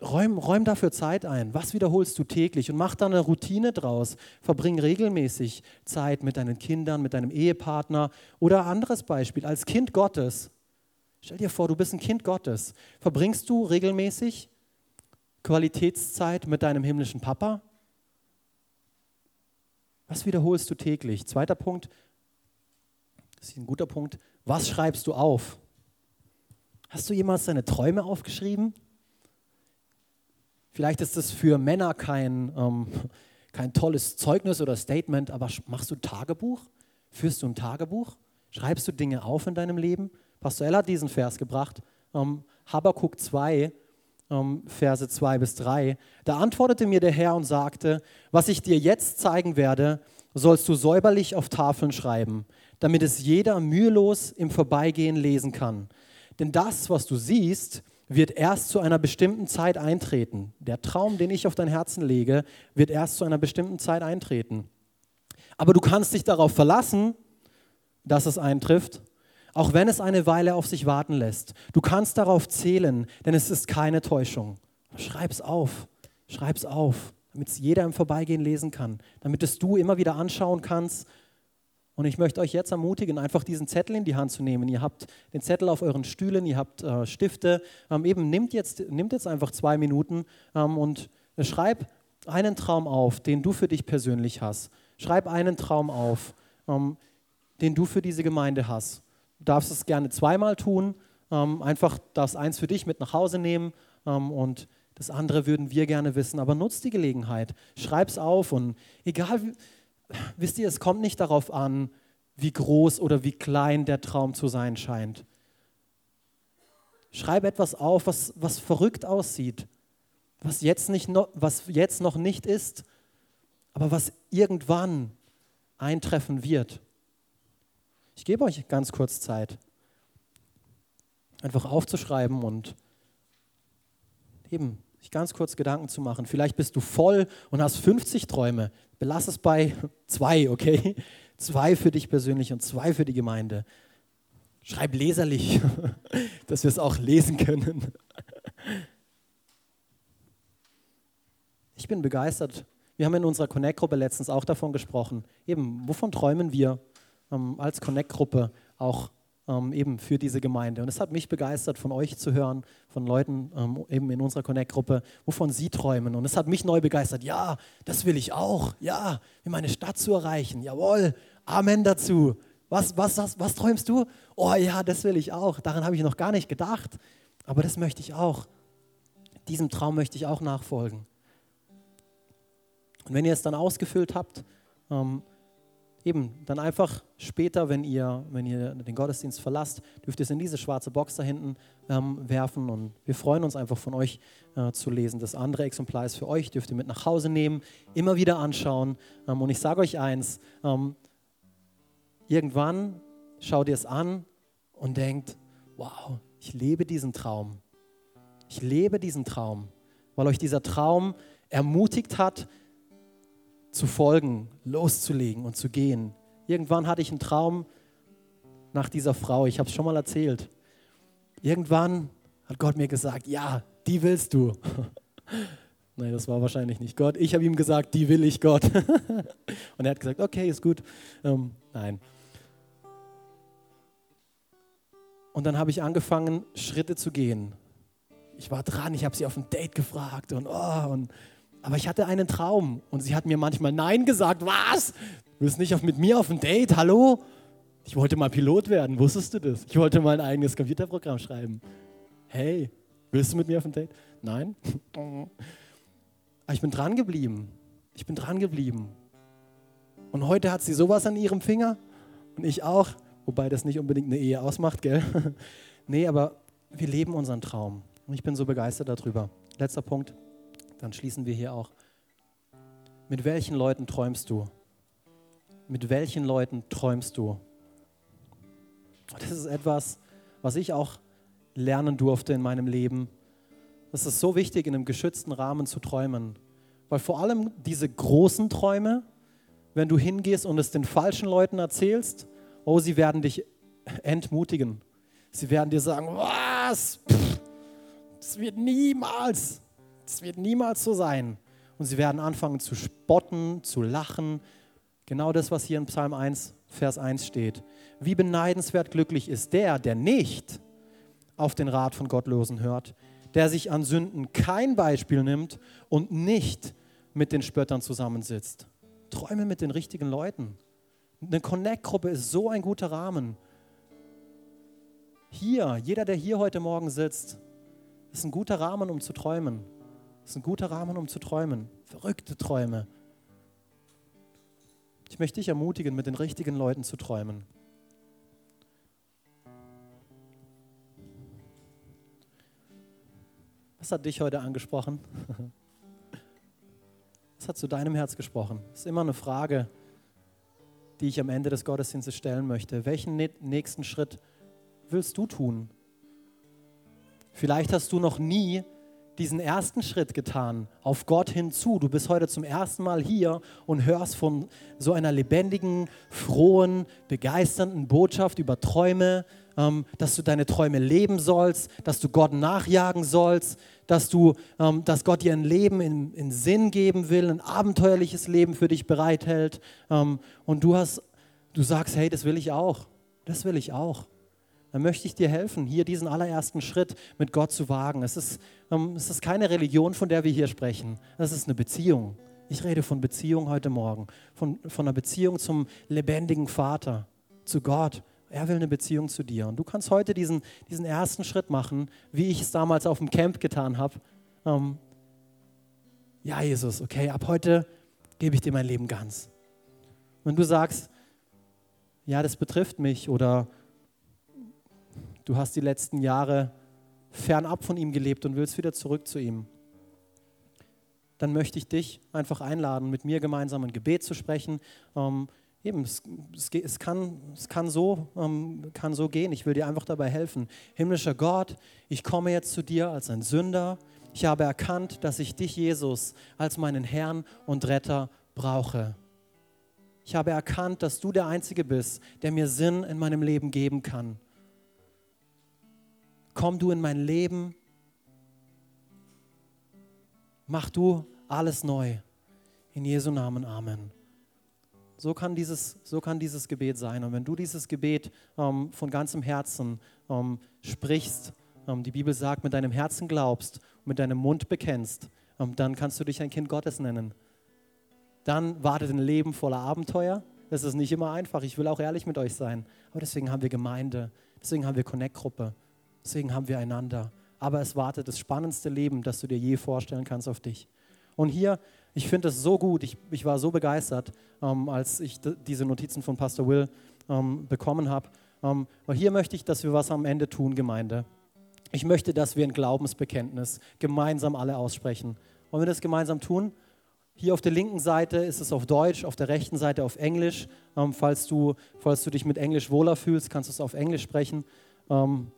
räum, räum dafür Zeit ein. Was wiederholst du täglich und mach da eine Routine draus. Verbring regelmäßig Zeit mit deinen Kindern, mit deinem Ehepartner oder anderes Beispiel, als Kind Gottes. Stell dir vor, du bist ein Kind Gottes. Verbringst du regelmäßig Qualitätszeit mit deinem himmlischen Papa? Was wiederholst du täglich? Zweiter Punkt, das ist ein guter Punkt. Was schreibst du auf? Hast du jemals deine Träume aufgeschrieben? Vielleicht ist das für Männer kein, ähm, kein tolles Zeugnis oder Statement, aber machst du Tagebuch? Führst du ein Tagebuch? Schreibst du Dinge auf in deinem Leben? Pastor Ell hat diesen Vers gebracht, ähm, Habakkuk 2, ähm, Verse 2 bis 3. Da antwortete mir der Herr und sagte, was ich dir jetzt zeigen werde, sollst du säuberlich auf Tafeln schreiben, damit es jeder mühelos im Vorbeigehen lesen kann. Denn das, was du siehst, wird erst zu einer bestimmten Zeit eintreten. Der Traum, den ich auf dein Herzen lege, wird erst zu einer bestimmten Zeit eintreten. Aber du kannst dich darauf verlassen, dass es eintrifft, auch wenn es eine Weile auf sich warten lässt. Du kannst darauf zählen, denn es ist keine Täuschung. Schreib's auf, schreib's auf, damit es jeder im Vorbeigehen lesen kann, damit es du immer wieder anschauen kannst und ich möchte euch jetzt ermutigen, einfach diesen Zettel in die Hand zu nehmen. Ihr habt den Zettel auf euren Stühlen, ihr habt äh, Stifte. Ähm, eben nimmt jetzt, nimmt jetzt einfach zwei Minuten ähm, und schreib einen Traum auf, den du für dich persönlich hast. Schreib einen Traum auf, ähm, den du für diese Gemeinde hast. Du darfst es gerne zweimal tun. Ähm, einfach darfst eins für dich mit nach Hause nehmen ähm, und das andere würden wir gerne wissen. Aber nutzt die Gelegenheit, schreib es auf und egal wisst ihr, es kommt nicht darauf an, wie groß oder wie klein der Traum zu sein scheint. Schreib etwas auf, was, was verrückt aussieht, was jetzt, nicht no, was jetzt noch nicht ist, aber was irgendwann eintreffen wird. Ich gebe euch ganz kurz Zeit, einfach aufzuschreiben und eben sich ganz kurz Gedanken zu machen. Vielleicht bist du voll und hast 50 Träume. Belass es bei zwei, okay? Zwei für dich persönlich und zwei für die Gemeinde. Schreib leserlich, dass wir es auch lesen können. Ich bin begeistert. Wir haben in unserer Connect-Gruppe letztens auch davon gesprochen. Eben, wovon träumen wir ähm, als Connect-Gruppe auch ähm, eben für diese Gemeinde. Und es hat mich begeistert, von euch zu hören, von Leuten ähm, eben in unserer Connect-Gruppe, wovon sie träumen. Und es hat mich neu begeistert. Ja, das will ich auch. Ja, in meine Stadt zu erreichen. Jawohl, Amen dazu. Was, was, was, was träumst du? Oh ja, das will ich auch. Daran habe ich noch gar nicht gedacht. Aber das möchte ich auch. Diesem Traum möchte ich auch nachfolgen. Und wenn ihr es dann ausgefüllt habt, ähm, eben dann einfach später, wenn ihr, wenn ihr den Gottesdienst verlasst, dürft ihr es in diese schwarze Box da hinten ähm, werfen. Und wir freuen uns einfach von euch äh, zu lesen. Das andere Exemplar ist für euch, dürft ihr mit nach Hause nehmen, immer wieder anschauen. Ähm, und ich sage euch eins, ähm, irgendwann schaut ihr es an und denkt, wow, ich lebe diesen Traum. Ich lebe diesen Traum, weil euch dieser Traum ermutigt hat, zu folgen, loszulegen und zu gehen. Irgendwann hatte ich einen Traum nach dieser Frau, ich habe es schon mal erzählt. Irgendwann hat Gott mir gesagt, ja, die willst du. Nein, das war wahrscheinlich nicht Gott. Ich habe ihm gesagt, die will ich Gott. und er hat gesagt, okay, ist gut. Ähm, nein. Und dann habe ich angefangen, Schritte zu gehen ich war dran, ich habe sie auf ein Date gefragt und, oh, und aber ich hatte einen Traum und sie hat mir manchmal Nein gesagt. Was? Du willst nicht auf, mit mir auf ein Date? Hallo? Ich wollte mal Pilot werden, wusstest du das? Ich wollte mal ein eigenes Computerprogramm schreiben. Hey, willst du mit mir auf ein Date? Nein? Aber ich bin dran geblieben. Ich bin dran geblieben. Und heute hat sie sowas an ihrem Finger und ich auch, wobei das nicht unbedingt eine Ehe ausmacht, gell? nee, aber wir leben unseren Traum. Und ich bin so begeistert darüber. Letzter Punkt, dann schließen wir hier auch. Mit welchen Leuten träumst du? Mit welchen Leuten träumst du? Das ist etwas, was ich auch lernen durfte in meinem Leben. Es ist so wichtig, in einem geschützten Rahmen zu träumen. Weil vor allem diese großen Träume, wenn du hingehst und es den falschen Leuten erzählst, oh, sie werden dich entmutigen. Sie werden dir sagen, was? Pff, das wird niemals, das wird niemals so sein. Und sie werden anfangen zu spotten, zu lachen. Genau das, was hier in Psalm 1, Vers 1 steht. Wie beneidenswert glücklich ist der, der nicht auf den Rat von Gottlosen hört, der sich an Sünden kein Beispiel nimmt und nicht mit den Spöttern zusammensitzt. Träume mit den richtigen Leuten. Eine Connect-Gruppe ist so ein guter Rahmen. Hier, jeder, der hier heute Morgen sitzt, ist ein guter Rahmen, um zu träumen. Das ist ein guter Rahmen, um zu träumen. Verrückte Träume. Ich möchte dich ermutigen, mit den richtigen Leuten zu träumen. Was hat dich heute angesprochen? Was hat zu deinem Herz gesprochen? Das ist immer eine Frage, die ich am Ende des Gottesdienstes stellen möchte. Welchen nächsten Schritt willst du tun? Vielleicht hast du noch nie diesen ersten Schritt getan, auf Gott hinzu. Du bist heute zum ersten Mal hier und hörst von so einer lebendigen, frohen, begeisternden Botschaft über Träume, ähm, dass du deine Träume leben sollst, dass du Gott nachjagen sollst, dass, du, ähm, dass Gott dir ein Leben in, in Sinn geben will, ein abenteuerliches Leben für dich bereithält. Ähm, und du, hast, du sagst, hey, das will ich auch. Das will ich auch dann möchte ich dir helfen, hier diesen allerersten Schritt mit Gott zu wagen. Es ist, ähm, es ist keine Religion, von der wir hier sprechen. Es ist eine Beziehung. Ich rede von Beziehung heute Morgen, von, von einer Beziehung zum lebendigen Vater, zu Gott. Er will eine Beziehung zu dir. Und du kannst heute diesen, diesen ersten Schritt machen, wie ich es damals auf dem Camp getan habe. Ähm, ja, Jesus, okay, ab heute gebe ich dir mein Leben ganz. Wenn du sagst, ja, das betrifft mich oder du hast die letzten Jahre fernab von ihm gelebt und willst wieder zurück zu ihm, dann möchte ich dich einfach einladen, mit mir gemeinsam ein Gebet zu sprechen. Ähm, eben, es, es, es, kann, es kann, so, ähm, kann so gehen. Ich will dir einfach dabei helfen. Himmlischer Gott, ich komme jetzt zu dir als ein Sünder. Ich habe erkannt, dass ich dich, Jesus, als meinen Herrn und Retter brauche. Ich habe erkannt, dass du der Einzige bist, der mir Sinn in meinem Leben geben kann komm du in mein Leben, mach du alles neu. In Jesu Namen, Amen. So kann dieses, so kann dieses Gebet sein. Und wenn du dieses Gebet ähm, von ganzem Herzen ähm, sprichst, ähm, die Bibel sagt, mit deinem Herzen glaubst mit deinem Mund bekennst, ähm, dann kannst du dich ein Kind Gottes nennen. Dann wartet ein Leben voller Abenteuer, Das ist nicht immer einfach. Ich will auch ehrlich mit euch sein. Aber deswegen haben wir Gemeinde. Deswegen haben wir Connect-Gruppe. Deswegen haben wir einander. Aber es wartet das spannendste Leben, das du dir je vorstellen kannst auf dich. Und hier, ich finde es so gut. Ich, ich war so begeistert, ähm, als ich diese Notizen von Pastor Will ähm, bekommen habe. Ähm, weil hier möchte ich, dass wir was am Ende tun, Gemeinde. Ich möchte, dass wir ein Glaubensbekenntnis gemeinsam alle aussprechen. Wollen wir das gemeinsam tun? Hier auf der linken Seite ist es auf Deutsch, auf der rechten Seite auf Englisch. Ähm, falls, du, falls du dich mit Englisch wohler fühlst, kannst du es auf Englisch sprechen. Ähm,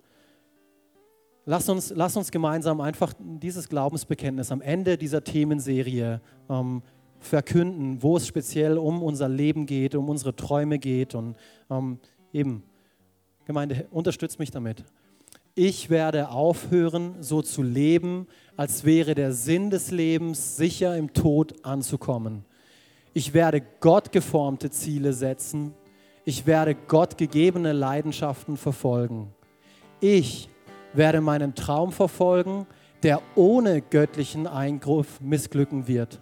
lass, uns, lass uns gemeinsam einfach dieses Glaubensbekenntnis am Ende dieser Themenserie ähm, verkünden, wo es speziell um unser Leben geht, um unsere Träume geht. Und ähm, eben, Gemeinde, unterstützt mich damit ich werde aufhören, so zu leben, als wäre der Sinn des Lebens sicher im Tod anzukommen. Ich werde gottgeformte Ziele setzen. Ich werde gottgegebene Leidenschaften verfolgen. Ich werde meinen Traum verfolgen, der ohne göttlichen Eingriff missglücken wird.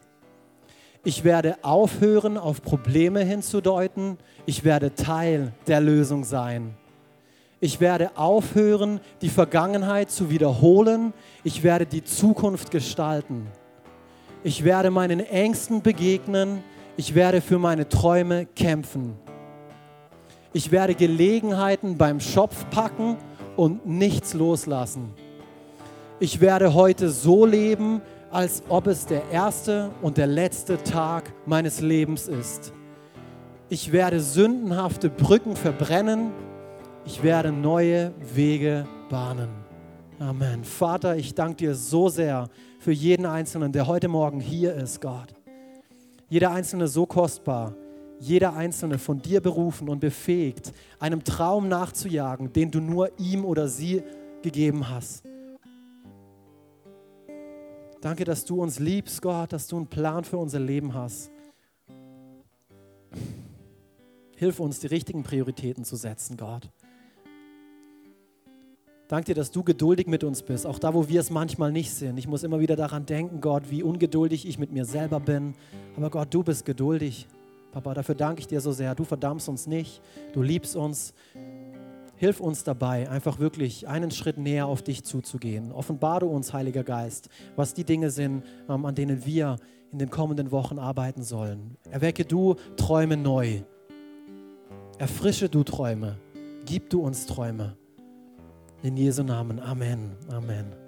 Ich werde aufhören, auf Probleme hinzudeuten. Ich werde Teil der Lösung sein. Ich werde aufhören, die Vergangenheit zu wiederholen. Ich werde die Zukunft gestalten. Ich werde meinen Ängsten begegnen. Ich werde für meine Träume kämpfen. Ich werde Gelegenheiten beim Schopf packen und nichts loslassen. Ich werde heute so leben, als ob es der erste und der letzte Tag meines Lebens ist. Ich werde sündenhafte Brücken verbrennen ich werde neue Wege bahnen. Amen. Vater, ich danke dir so sehr für jeden Einzelnen, der heute Morgen hier ist, Gott. Jeder Einzelne so kostbar, jeder Einzelne von dir berufen und befähigt, einem Traum nachzujagen, den du nur ihm oder sie gegeben hast. Danke, dass du uns liebst, Gott, dass du einen Plan für unser Leben hast. Hilf uns, die richtigen Prioritäten zu setzen, Gott. Danke dir, dass du geduldig mit uns bist, auch da, wo wir es manchmal nicht sind. Ich muss immer wieder daran denken, Gott, wie ungeduldig ich mit mir selber bin. Aber Gott, du bist geduldig. Papa, dafür danke ich dir so sehr. Du verdammst uns nicht, du liebst uns. Hilf uns dabei, einfach wirklich einen Schritt näher auf dich zuzugehen. Offenbare uns, Heiliger Geist, was die Dinge sind, ähm, an denen wir in den kommenden Wochen arbeiten sollen. Erwecke du Träume neu. Erfrische du Träume. Gib du uns Träume. In Jesu Namen. Amen. Amen.